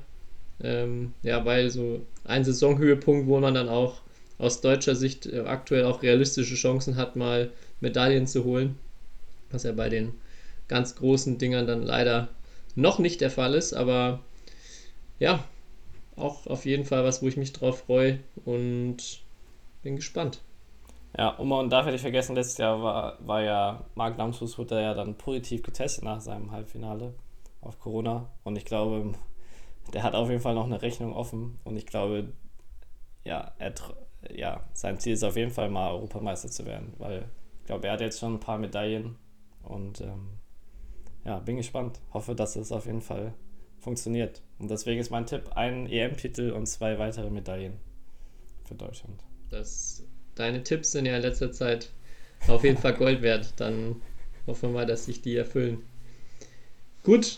Ähm, ja, weil so ein Saisonhöhepunkt, wo man dann auch aus deutscher Sicht äh, aktuell auch realistische Chancen hat, mal Medaillen zu holen. Was ja bei den ganz großen Dingern dann leider noch nicht der Fall ist, aber ja, auch auf jeden Fall was, wo ich mich drauf freue und bin gespannt. Ja, und man darf ja nicht vergessen, letztes Jahr war, war ja Marc Lamsfuß wurde ja dann positiv getestet nach seinem Halbfinale auf Corona. Und ich glaube, der hat auf jeden Fall noch eine Rechnung offen. Und ich glaube, ja, er, ja, sein Ziel ist auf jeden Fall mal Europameister zu werden, weil ich glaube, er hat jetzt schon ein paar Medaillen und ähm, ja, bin gespannt. Hoffe, dass es auf jeden Fall funktioniert. Und deswegen ist mein Tipp ein EM-Titel und zwei weitere Medaillen für Deutschland. Das, deine Tipps sind ja in letzter Zeit auf jeden Fall Gold wert. Dann hoffen wir mal, dass sich die erfüllen. Gut,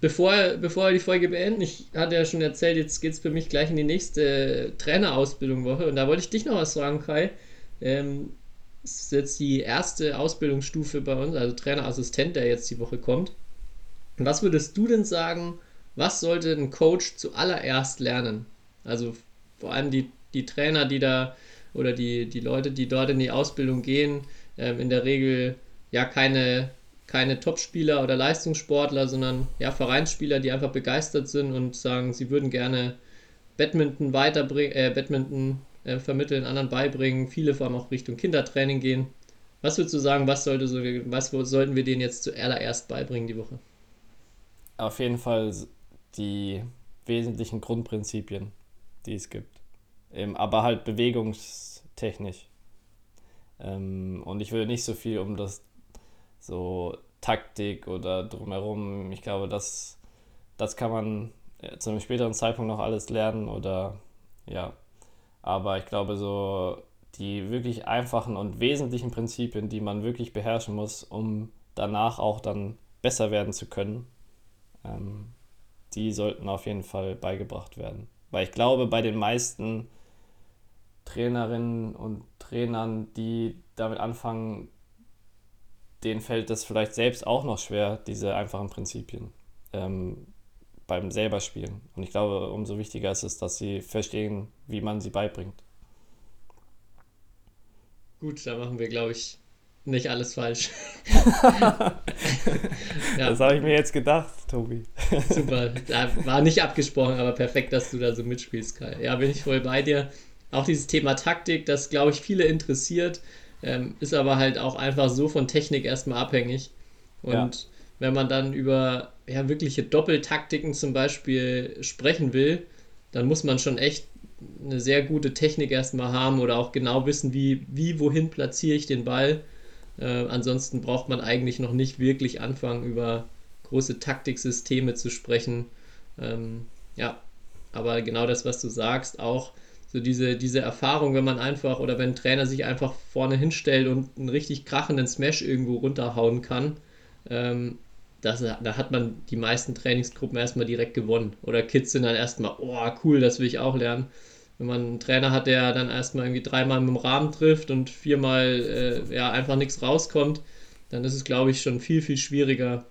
bevor, bevor wir die Folge beenden, ich hatte ja schon erzählt, jetzt geht es für mich gleich in die nächste Trainerausbildung-Woche. Und da wollte ich dich noch was fragen, Kai. Ähm, ist jetzt die erste Ausbildungsstufe bei uns, also Trainerassistent, der jetzt die Woche kommt. Was würdest du denn sagen, was sollte ein Coach zuallererst lernen? Also vor allem die, die Trainer, die da oder die, die Leute, die dort in die Ausbildung gehen, ähm, in der Regel ja keine, keine Topspieler oder Leistungssportler, sondern ja Vereinsspieler, die einfach begeistert sind und sagen, sie würden gerne Badminton weiterbringen, äh, Badminton äh, vermitteln, anderen beibringen, viele vor allem auch Richtung Kindertraining gehen. Was würdest du sagen, was sollte so, was sollten wir denen jetzt zuallererst beibringen die Woche? auf jeden Fall die wesentlichen Grundprinzipien, die es gibt. Ähm, aber halt bewegungstechnisch. Ähm, und ich will nicht so viel um das so Taktik oder drumherum. Ich glaube, das, das kann man zu einem späteren Zeitpunkt noch alles lernen oder ja. Aber ich glaube, so die wirklich einfachen und wesentlichen Prinzipien, die man wirklich beherrschen muss, um danach auch dann besser werden zu können, ähm, die sollten auf jeden Fall beigebracht werden. Weil ich glaube, bei den meisten Trainerinnen und Trainern, die damit anfangen, denen fällt es vielleicht selbst auch noch schwer, diese einfachen Prinzipien ähm, beim selber spielen. Und ich glaube, umso wichtiger ist es, dass sie verstehen, wie man sie beibringt. Gut, da machen wir, glaube ich, nicht alles falsch. ja. Das habe ich mir jetzt gedacht, Tobi. Super. War nicht abgesprochen, aber perfekt, dass du da so mitspielst, Kai. Ja, bin ich voll bei dir. Auch dieses Thema Taktik, das glaube ich viele interessiert, ähm, ist aber halt auch einfach so von Technik erstmal abhängig. Und ja. wenn man dann über ja, wirkliche Doppeltaktiken zum Beispiel sprechen will, dann muss man schon echt eine sehr gute Technik erstmal haben oder auch genau wissen, wie, wie wohin platziere ich den Ball. Äh, ansonsten braucht man eigentlich noch nicht wirklich anfangen, über große Taktiksysteme zu sprechen. Ähm, ja, aber genau das, was du sagst, auch so diese, diese Erfahrung, wenn man einfach oder wenn ein Trainer sich einfach vorne hinstellt und einen richtig krachenden Smash irgendwo runterhauen kann, ähm, das, da hat man die meisten Trainingsgruppen erstmal direkt gewonnen. Oder Kids sind dann erstmal, oh cool, das will ich auch lernen. Wenn man einen Trainer hat, der dann erstmal irgendwie dreimal mit dem Rahmen trifft und viermal äh, ja, einfach nichts rauskommt, dann ist es, glaube ich, schon viel, viel schwieriger,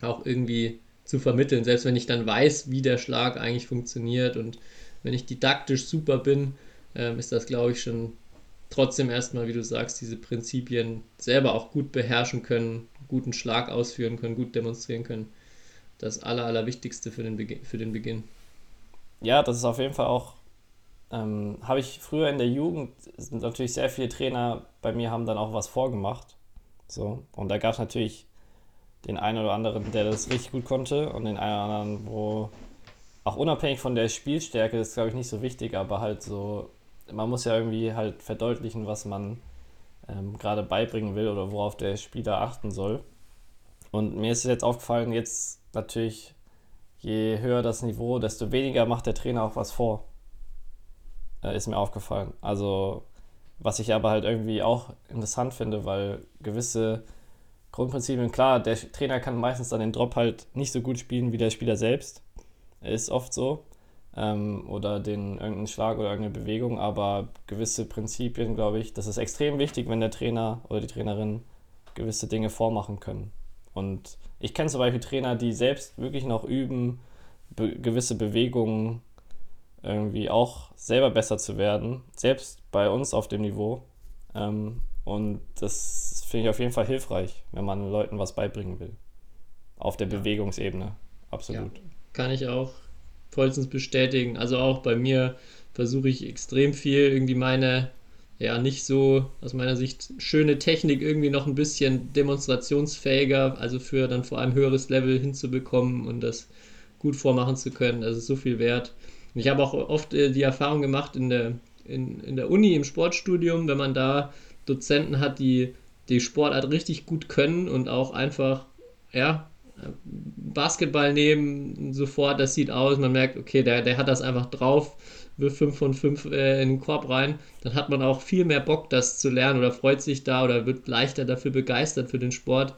auch irgendwie zu vermitteln. Selbst wenn ich dann weiß, wie der Schlag eigentlich funktioniert und wenn ich didaktisch super bin, äh, ist das, glaube ich, schon trotzdem erstmal, wie du sagst, diese Prinzipien selber auch gut beherrschen können, guten Schlag ausführen können, gut demonstrieren können. Das Aller, Allerwichtigste für den, Beginn, für den Beginn. Ja, das ist auf jeden Fall auch, ähm, habe ich früher in der Jugend, sind natürlich sehr viele Trainer bei mir haben dann auch was vorgemacht. So, und da gab es natürlich den einen oder anderen, der das richtig gut konnte und den einen oder anderen, wo auch unabhängig von der Spielstärke, das ist glaube ich nicht so wichtig, aber halt so, man muss ja irgendwie halt verdeutlichen, was man ähm, gerade beibringen will oder worauf der Spieler achten soll. Und mir ist jetzt aufgefallen, jetzt natürlich, je höher das Niveau, desto weniger macht der Trainer auch was vor. Äh, ist mir aufgefallen. Also, was ich aber halt irgendwie auch interessant finde, weil gewisse Grundprinzipien, klar, der Trainer kann meistens dann den Drop halt nicht so gut spielen wie der Spieler selbst. Ist oft so ähm, oder den irgendeinen Schlag oder irgendeine Bewegung, aber gewisse Prinzipien, glaube ich, das ist extrem wichtig, wenn der Trainer oder die Trainerin gewisse Dinge vormachen können. Und ich kenne zum Beispiel Trainer, die selbst wirklich noch üben, be gewisse Bewegungen irgendwie auch selber besser zu werden, selbst bei uns auf dem Niveau. Ähm, und das finde ich auf jeden Fall hilfreich, wenn man Leuten was beibringen will. Auf der ja. Bewegungsebene, absolut. Ja, kann ich auch vollstens bestätigen. Also auch bei mir versuche ich extrem viel irgendwie meine, ja, nicht so aus meiner Sicht schöne Technik irgendwie noch ein bisschen demonstrationsfähiger, also für dann vor allem höheres Level hinzubekommen und das gut vormachen zu können. Das ist so viel wert. Und ich habe auch oft äh, die Erfahrung gemacht in der, in, in der Uni, im Sportstudium, wenn man da Dozenten hat, die die Sportart richtig gut können und auch einfach, ja, Basketball nehmen, sofort, das sieht aus, man merkt, okay, der, der hat das einfach drauf, wirft 5 von 5 äh, in den Korb rein, dann hat man auch viel mehr Bock, das zu lernen oder freut sich da oder wird leichter dafür begeistert für den Sport.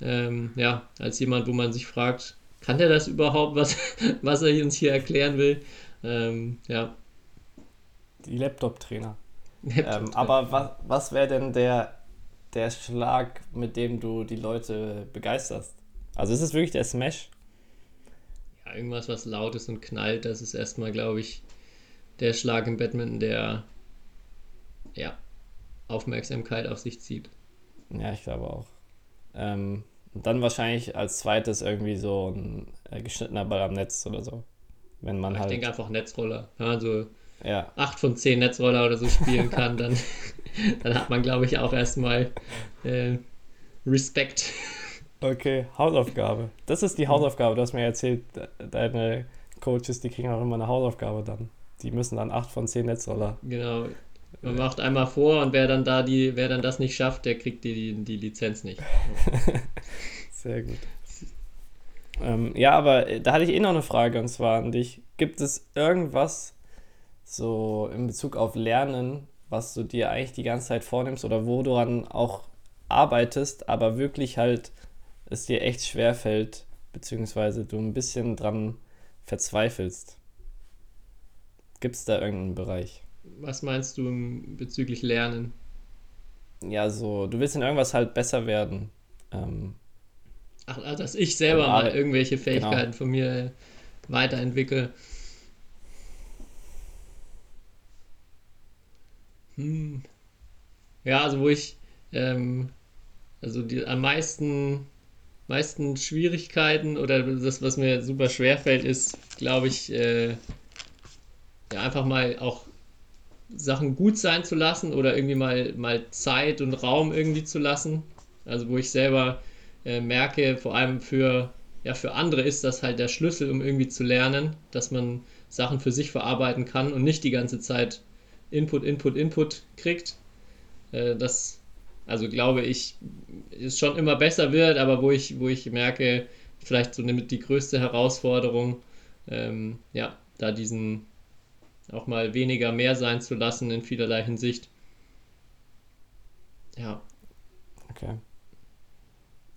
Ähm, ja, als jemand, wo man sich fragt, kann der das überhaupt, was, was er uns hier erklären will? Ähm, ja. Die Laptop-Trainer. Laptop ähm, aber was, was wäre denn der, der Schlag, mit dem du die Leute begeisterst? Also ist es wirklich der Smash? Ja, irgendwas, was laut ist und knallt, das ist erstmal, glaube ich, der Schlag im Badminton, der ja, Aufmerksamkeit auf sich zieht. Ja, ich glaube auch. Ähm, und dann wahrscheinlich als zweites irgendwie so ein äh, geschnittener Ball am Netz oder so. Wenn man ich halt. Ich denke einfach Netzroller. Also ja. 8 von 10 Netzroller oder so spielen kann, dann, dann hat man, glaube ich, auch erstmal äh, Respekt Okay, Hausaufgabe. Das ist die Hausaufgabe. Du hast mir erzählt, deine Coaches, die kriegen auch immer eine Hausaufgabe dann. Die müssen dann 8 von 10 Netzroller. Genau. Man macht einmal vor und wer dann da die, wer dann das nicht schafft, der kriegt die, die, die Lizenz nicht. Sehr gut. Ähm, ja, aber äh, da hatte ich eh noch eine Frage und zwar an dich. Gibt es irgendwas so in Bezug auf Lernen, was du dir eigentlich die ganze Zeit vornimmst oder wo du dann auch arbeitest, aber wirklich halt es dir echt schwer fällt, beziehungsweise du ein bisschen dran verzweifelst. Gibt es da irgendeinen Bereich? Was meinst du bezüglich Lernen? Ja, so, du willst in irgendwas halt besser werden. Ähm, Ach, also, dass ich selber gerade, mal irgendwelche genau. Fähigkeiten genau. von mir weiterentwickle. Hm. Ja, also wo ich, ähm, also die am meisten meisten Schwierigkeiten oder das, was mir super schwer fällt, ist, glaube ich, äh, ja, einfach mal auch Sachen gut sein zu lassen oder irgendwie mal, mal Zeit und Raum irgendwie zu lassen. Also wo ich selber äh, merke, vor allem für ja, für andere ist das halt der Schlüssel, um irgendwie zu lernen, dass man Sachen für sich verarbeiten kann und nicht die ganze Zeit Input, Input, Input kriegt. Äh, das, also glaube ich, es schon immer besser wird, aber wo ich, wo ich merke, vielleicht so mit die größte Herausforderung, ähm, ja, da diesen auch mal weniger mehr sein zu lassen in vielerlei Hinsicht. Ja. Okay.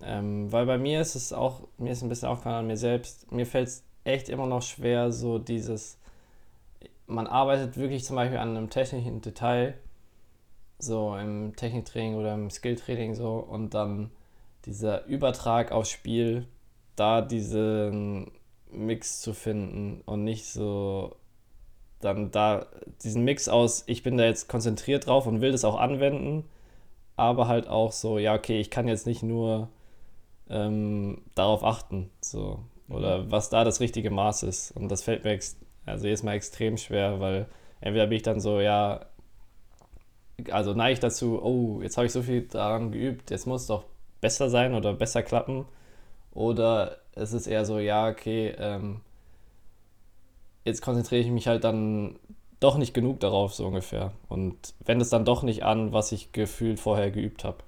Ähm, weil bei mir ist es auch, mir ist ein bisschen aufgefallen an mir selbst, mir fällt es echt immer noch schwer, so dieses, man arbeitet wirklich zum Beispiel an einem technischen Detail, so im Techniktraining oder im Skilltraining so, und dann dieser Übertrag aufs Spiel, da diesen Mix zu finden und nicht so dann da diesen Mix aus, ich bin da jetzt konzentriert drauf und will das auch anwenden, aber halt auch so, ja, okay, ich kann jetzt nicht nur ähm, darauf achten, so, oder mhm. was da das richtige Maß ist. Und das fällt mir also jetzt mal extrem schwer, weil entweder bin ich dann so, ja, also neige ich dazu, oh, jetzt habe ich so viel daran geübt, jetzt muss es doch besser sein oder besser klappen. Oder es ist eher so, ja, okay, ähm, jetzt konzentriere ich mich halt dann doch nicht genug darauf, so ungefähr. Und wende es dann doch nicht an, was ich gefühlt vorher geübt habe.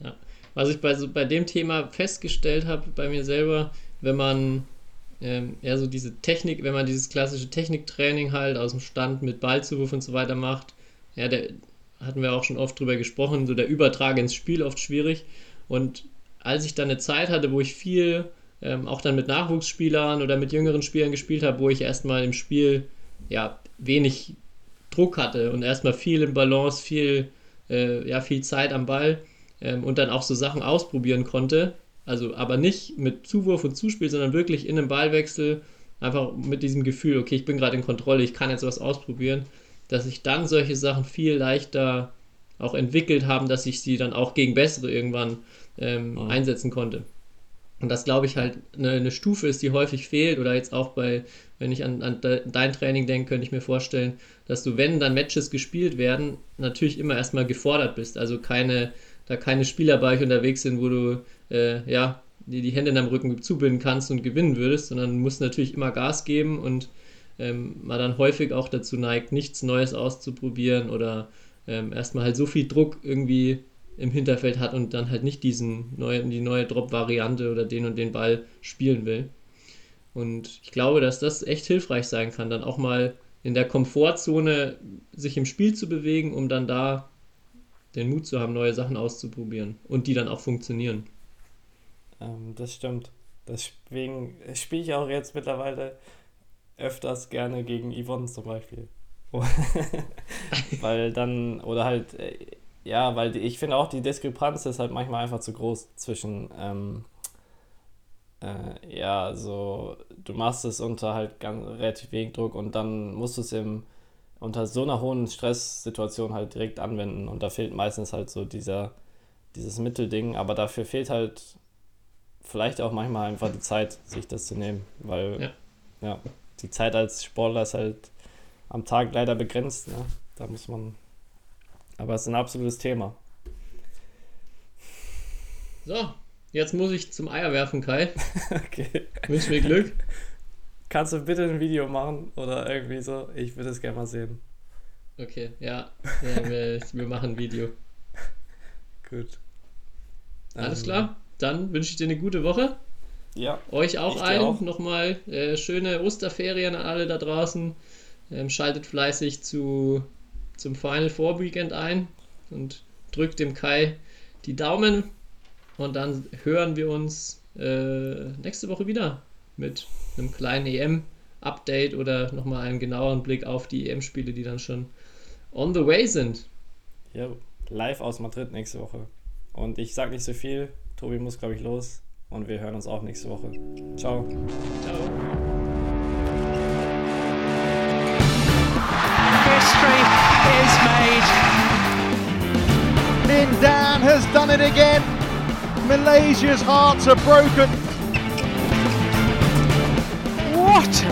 Ja. Was ich bei, so, bei dem Thema festgestellt habe, bei mir selber, wenn man ähm, ja so diese Technik, wenn man dieses klassische Techniktraining halt aus dem Stand mit Ballzuwurf und so weiter macht, ja, der hatten wir auch schon oft drüber gesprochen, so der Übertrag ins Spiel oft schwierig. Und als ich dann eine Zeit hatte, wo ich viel ähm, auch dann mit Nachwuchsspielern oder mit jüngeren Spielern gespielt habe, wo ich erstmal im Spiel ja wenig Druck hatte und erstmal viel im Balance, viel, äh, ja, viel Zeit am Ball ähm, und dann auch so Sachen ausprobieren konnte. Also aber nicht mit Zuwurf und Zuspiel, sondern wirklich in einem Ballwechsel, einfach mit diesem Gefühl, okay, ich bin gerade in Kontrolle, ich kann jetzt was ausprobieren, dass sich dann solche Sachen viel leichter auch entwickelt haben, dass ich sie dann auch gegen bessere irgendwann ähm, mhm. einsetzen konnte. Und das, glaube ich, halt eine, eine, Stufe ist, die häufig fehlt. Oder jetzt auch bei, wenn ich an, an dein Training denke, könnte ich mir vorstellen, dass du, wenn dann Matches gespielt werden, natürlich immer erstmal gefordert bist. Also keine, da keine Spieler bei euch unterwegs sind, wo du äh, ja, die, die Hände in deinem Rücken zubinden kannst und gewinnen würdest, sondern musst natürlich immer Gas geben und ähm, man dann häufig auch dazu neigt, nichts Neues auszuprobieren oder ähm, erstmal halt so viel Druck irgendwie im Hinterfeld hat und dann halt nicht diesen neuen, die neue Drop-Variante oder den und den Ball spielen will. Und ich glaube, dass das echt hilfreich sein kann, dann auch mal in der Komfortzone sich im Spiel zu bewegen, um dann da den Mut zu haben, neue Sachen auszuprobieren und die dann auch funktionieren. Ähm, das stimmt. Deswegen spiele ich auch jetzt mittlerweile öfters gerne gegen Yvonne zum Beispiel. Weil dann, oder halt äh, ja, weil ich finde auch, die Diskrepanz ist halt manchmal einfach zu groß zwischen, ähm, äh, ja, so, du machst es unter halt ganz, relativ wenig Druck und dann musst du es im, unter so einer hohen Stresssituation halt direkt anwenden und da fehlt meistens halt so dieser, dieses Mittelding, aber dafür fehlt halt vielleicht auch manchmal einfach die Zeit, sich das zu nehmen, weil, ja, ja die Zeit als Sportler ist halt am Tag leider begrenzt, ne? da muss man aber es ist ein absolutes Thema. So, jetzt muss ich zum Eier werfen, Kai. okay. Wünsch mir Glück. Kannst du bitte ein Video machen oder irgendwie so? Ich würde es gerne mal sehen. Okay, ja. ja wir, wir, machen ein Video. Gut. Alles ähm, klar. Dann wünsche ich dir eine gute Woche. Ja. Euch auch allen nochmal äh, schöne Osterferien an alle da draußen. Ähm, schaltet fleißig zu zum Final Four Weekend ein und drückt dem Kai die Daumen und dann hören wir uns äh, nächste Woche wieder mit einem kleinen EM-Update oder nochmal einen genaueren Blick auf die EM-Spiele, die dann schon on the way sind. Ja, live aus Madrid nächste Woche. Und ich sag nicht so viel. Tobi muss, glaube ich, los. Und wir hören uns auch nächste Woche. Ciao. Ciao. history is made. Lin Dan has done it again. Malaysia's hearts are broken.